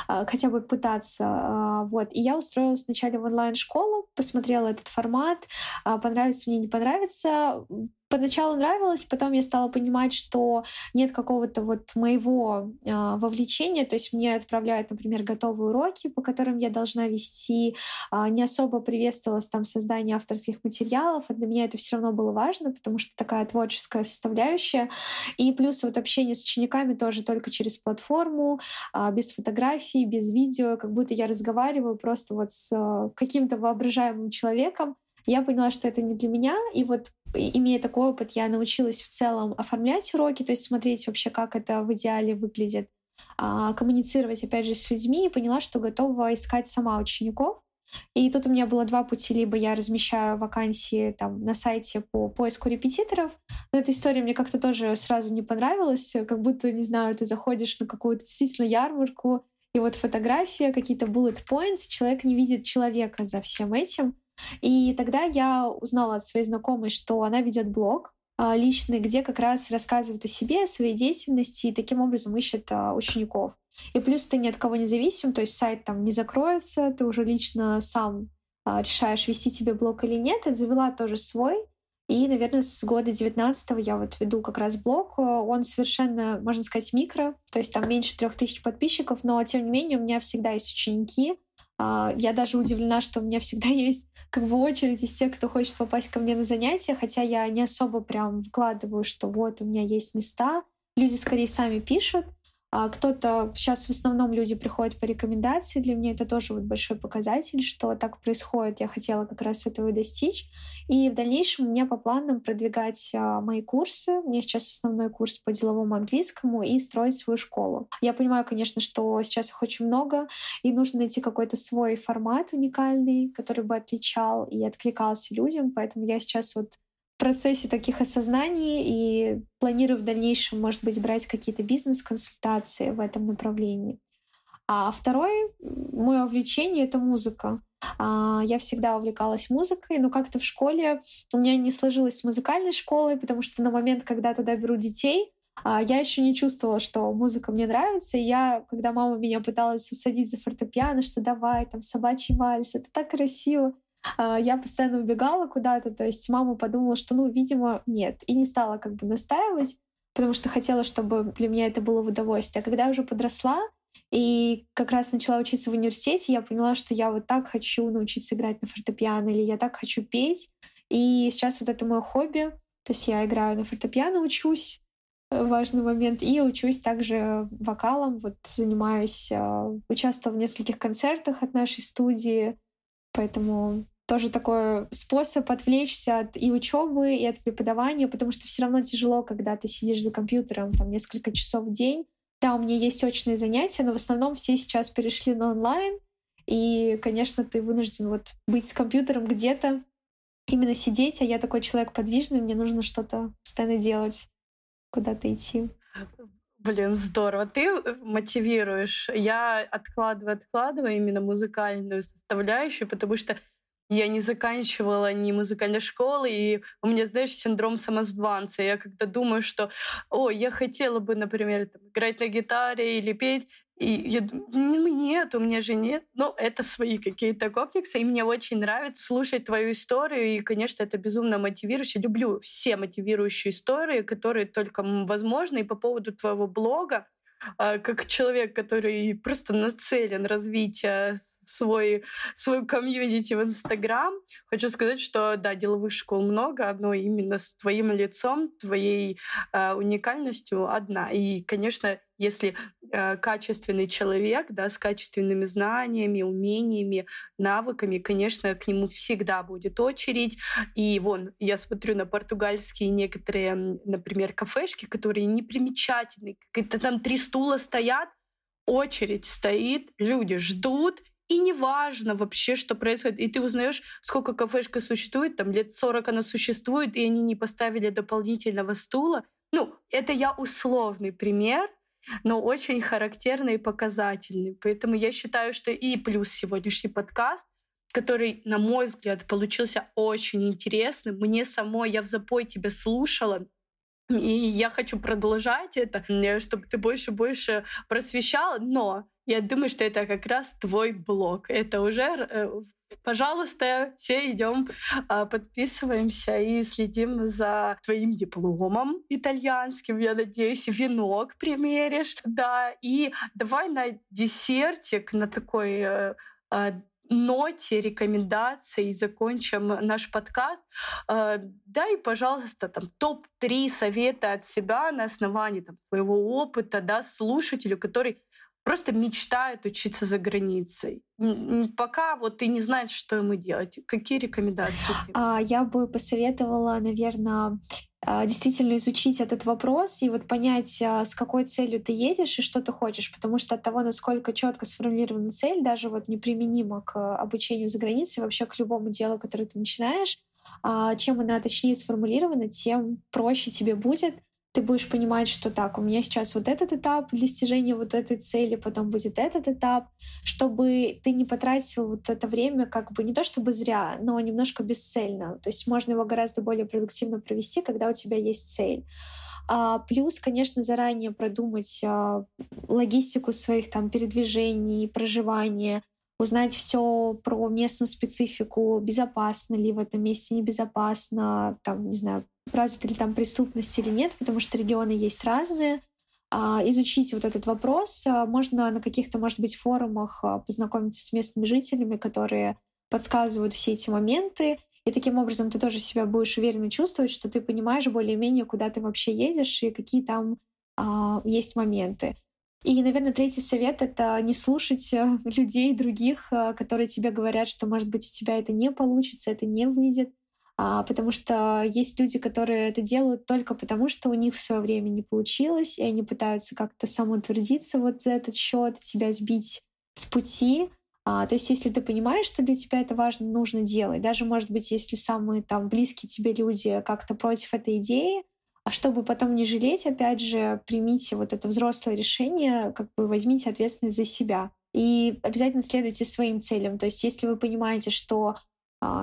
хотя бы пытаться. Вот. И я устроилась вначале в онлайн-школу, посмотрела этот формат, понравится мне, не понравится, поначалу нравилось, потом я стала понимать, что нет какого-то вот моего э, вовлечения, то есть мне отправляют, например, готовые уроки, по которым я должна вести, э, не особо приветствовалось там создание авторских материалов, а для меня это все равно было важно, потому что такая творческая составляющая, и плюс вот общение с учениками тоже только через платформу, э, без фотографий, без видео, как будто я разговариваю просто вот с э, каким-то воображаемым человеком, я поняла, что это не для меня, и вот имея такой опыт, я научилась в целом оформлять уроки, то есть смотреть вообще, как это в идеале выглядит, а, коммуницировать, опять же, с людьми, и поняла, что готова искать сама учеников. И тут у меня было два пути. Либо я размещаю вакансии там, на сайте по поиску репетиторов. Но эта история мне как-то тоже сразу не понравилась. Как будто, не знаю, ты заходишь на какую-то действительно ярмарку, и вот фотография, какие-то bullet points, человек не видит человека за всем этим. И тогда я узнала от своей знакомой, что она ведет блог а, личный, где как раз рассказывает о себе, о своей деятельности и таким образом ищет а, учеников. И плюс ты ни от кого не зависим, то есть сайт там не закроется, ты уже лично сам а, решаешь, вести тебе блог или нет. Я завела тоже свой. И, наверное, с года 19 я вот веду как раз блог. Он совершенно, можно сказать, микро, то есть там меньше трех тысяч подписчиков, но, тем не менее, у меня всегда есть ученики. А, я даже удивлена, что у меня всегда [LAUGHS] есть как бы очередь из тех, кто хочет попасть ко мне на занятия, хотя я не особо прям вкладываю, что вот у меня есть места. Люди скорее сами пишут, кто-то сейчас в основном люди приходят по рекомендации. Для меня это тоже вот большой показатель, что так происходит. Я хотела как раз этого достичь. И в дальнейшем меня по планам продвигать а, мои курсы. У меня сейчас основной курс по деловому английскому и строить свою школу. Я понимаю, конечно, что сейчас их очень много, и нужно найти какой-то свой формат уникальный, который бы отличал и откликался людям. Поэтому я сейчас вот процессе таких осознаний и планирую в дальнейшем, может быть, брать какие-то бизнес-консультации в этом направлении. А второе мое увлечение — это музыка. А, я всегда увлекалась музыкой, но как-то в школе у меня не сложилось с музыкальной школой, потому что на момент, когда туда беру детей, а, я еще не чувствовала, что музыка мне нравится. И я, когда мама меня пыталась усадить за фортепиано, что давай, там, собачий вальс, это так красиво. А, я постоянно убегала куда-то, то есть мама подумала, что, ну, видимо, нет, и не стала как бы настаивать, потому что хотела, чтобы для меня это было в удовольствие. А когда я уже подросла и как раз начала учиться в университете, я поняла, что я вот так хочу научиться играть на фортепиано, или я так хочу петь, и сейчас вот это мое хобби, то есть я играю на фортепиано, учусь, э, важный момент. И учусь также вокалом, вот занимаюсь, а, участвовала в нескольких концертах от нашей студии, поэтому тоже такой способ отвлечься от и учебы, и от преподавания, потому что все равно тяжело, когда ты сидишь за компьютером там несколько часов в день. Да, у меня есть очные занятия, но в основном все сейчас перешли на онлайн, и, конечно, ты вынужден вот быть с компьютером где-то, именно сидеть, а я такой человек подвижный, мне нужно что-то постоянно делать, куда-то идти. Блин, здорово. Ты э, мотивируешь. Я откладываю, откладываю именно музыкальную составляющую, потому что я не заканчивала ни музыкальной школы, и у меня, знаешь, синдром самозванца. Я когда думаю, что, о, я хотела бы, например, там, играть на гитаре или петь, и я думаю, ну, нет, у меня же нет. Ну, это свои какие-то комплексы, и мне очень нравится слушать твою историю, и, конечно, это безумно мотивирующе. Люблю все мотивирующие истории, которые только возможны, и по поводу твоего блога, а, как человек, который просто нацелен развить свой, свою комьюнити в Инстаграм, хочу сказать, что да, деловых школ много, но именно с твоим лицом, твоей э, уникальностью одна. И, конечно, если э, качественный человек, да, с качественными знаниями, умениями, навыками, конечно, к нему всегда будет очередь. И вон, я смотрю на португальские некоторые, например, кафешки, которые непримечательные, как-то там три стула стоят, очередь стоит, люди ждут, и неважно вообще, что происходит. И ты узнаешь, сколько кафешка существует, там лет 40 она существует, и они не поставили дополнительного стула. Ну, это я условный пример, но очень характерный и показательный. Поэтому я считаю, что и плюс сегодняшний подкаст, который, на мой взгляд, получился очень интересным. Мне самой, я в запой тебя слушала, и я хочу продолжать это, чтобы ты больше и больше просвещала, но я думаю, что это как раз твой блог. Это уже э, пожалуйста, все идем, а, подписываемся и следим за твоим дипломом итальянским. Я надеюсь, венок примеришь. Да, и давай на десертик, на такой э, а, ноте рекомендаций закончим наш подкаст. А, дай, пожалуйста, там топ-3 совета от себя на основании там, своего опыта да, слушателю, который просто мечтает учиться за границей. Пока вот ты не знаешь, что ему делать. Какие рекомендации? А, я бы посоветовала, наверное, а, действительно изучить этот вопрос и вот понять, а, с какой целью ты едешь и что ты хочешь, потому что от того, насколько четко сформулирована цель, даже вот неприменима к обучению за границей, вообще к любому делу, которое ты начинаешь, чем она точнее сформулирована, тем проще тебе будет ты будешь понимать, что так, у меня сейчас вот этот этап достижения вот этой цели, потом будет этот этап, чтобы ты не потратил вот это время как бы не то чтобы зря, но немножко бесцельно. То есть можно его гораздо более продуктивно провести, когда у тебя есть цель. А, плюс, конечно, заранее продумать а, логистику своих там передвижений, проживания, узнать все про местную специфику, безопасно ли в этом месте, небезопасно, там, не знаю, развита ли там преступность или нет, потому что регионы есть разные. А, изучить вот этот вопрос а, можно на каких-то, может быть, форумах а, познакомиться с местными жителями, которые подсказывают все эти моменты. И таким образом ты тоже себя будешь уверенно чувствовать, что ты понимаешь более-менее, куда ты вообще едешь и какие там а, есть моменты. И, наверное, третий совет — это не слушать [LAUGHS] людей других, которые тебе говорят, что, может быть, у тебя это не получится, это не выйдет потому что есть люди, которые это делают только потому, что у них в свое время не получилось, и они пытаются как-то самоутвердиться вот за этот счет, тебя сбить с пути. А, то есть, если ты понимаешь, что для тебя это важно, нужно делать. Даже, может быть, если самые там близкие тебе люди как-то против этой идеи, а чтобы потом не жалеть, опять же, примите вот это взрослое решение, как бы возьмите ответственность за себя. И обязательно следуйте своим целям. То есть, если вы понимаете, что а,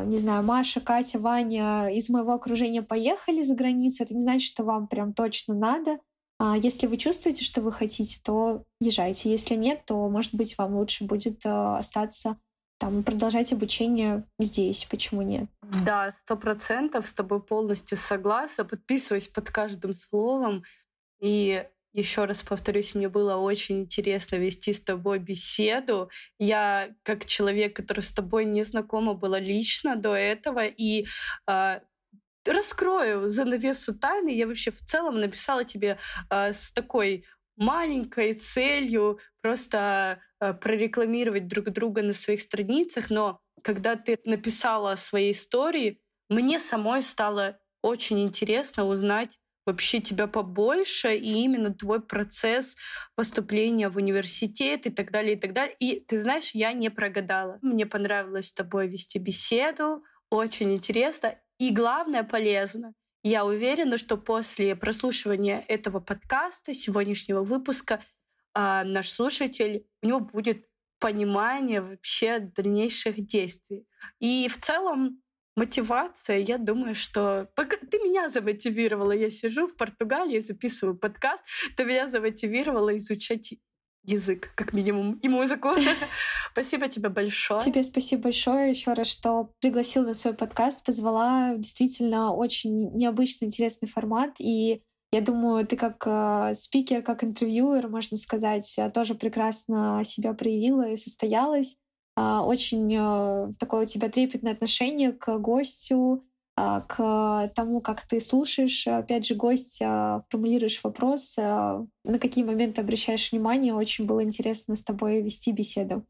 не знаю, Маша, Катя, Ваня из моего окружения поехали за границу, это не значит, что вам прям точно надо. А если вы чувствуете, что вы хотите, то езжайте. Если нет, то, может быть, вам лучше будет а, остаться там продолжать обучение здесь. Почему нет? Да, сто процентов с тобой полностью согласна. Подписываюсь под каждым словом. И еще раз повторюсь, мне было очень интересно вести с тобой беседу. Я, как человек, который с тобой не знакома была лично до этого, и э, раскрою занавесу тайны. Я вообще в целом написала тебе э, с такой маленькой целью просто э, прорекламировать друг друга на своих страницах, но когда ты написала о своей истории, мне самой стало очень интересно узнать вообще тебя побольше, и именно твой процесс поступления в университет и так далее, и так далее. И ты знаешь, я не прогадала. Мне понравилось с тобой вести беседу, очень интересно и, главное, полезно. Я уверена, что после прослушивания этого подкаста, сегодняшнего выпуска, а, наш слушатель, у него будет понимание вообще дальнейших действий. И в целом Мотивация, я думаю, что пока ты меня замотивировала, я сижу в Португалии, записываю подкаст, ты меня замотивировала изучать язык, как минимум, и музыку. [LAUGHS] [LAUGHS] Спасибо тебе большое. Тебе спасибо большое еще раз, что пригласил на свой подкаст, позвала. Действительно, очень необычный, интересный формат. И я думаю, ты как э, спикер, как интервьюер, можно сказать, тоже прекрасно себя проявила и состоялась. А, очень э, такое у тебя трепетное отношение к гостю, а, к тому, как ты слушаешь, опять же, гость, а, формулируешь вопрос, на какие моменты обращаешь внимание. Очень было интересно с тобой вести беседу.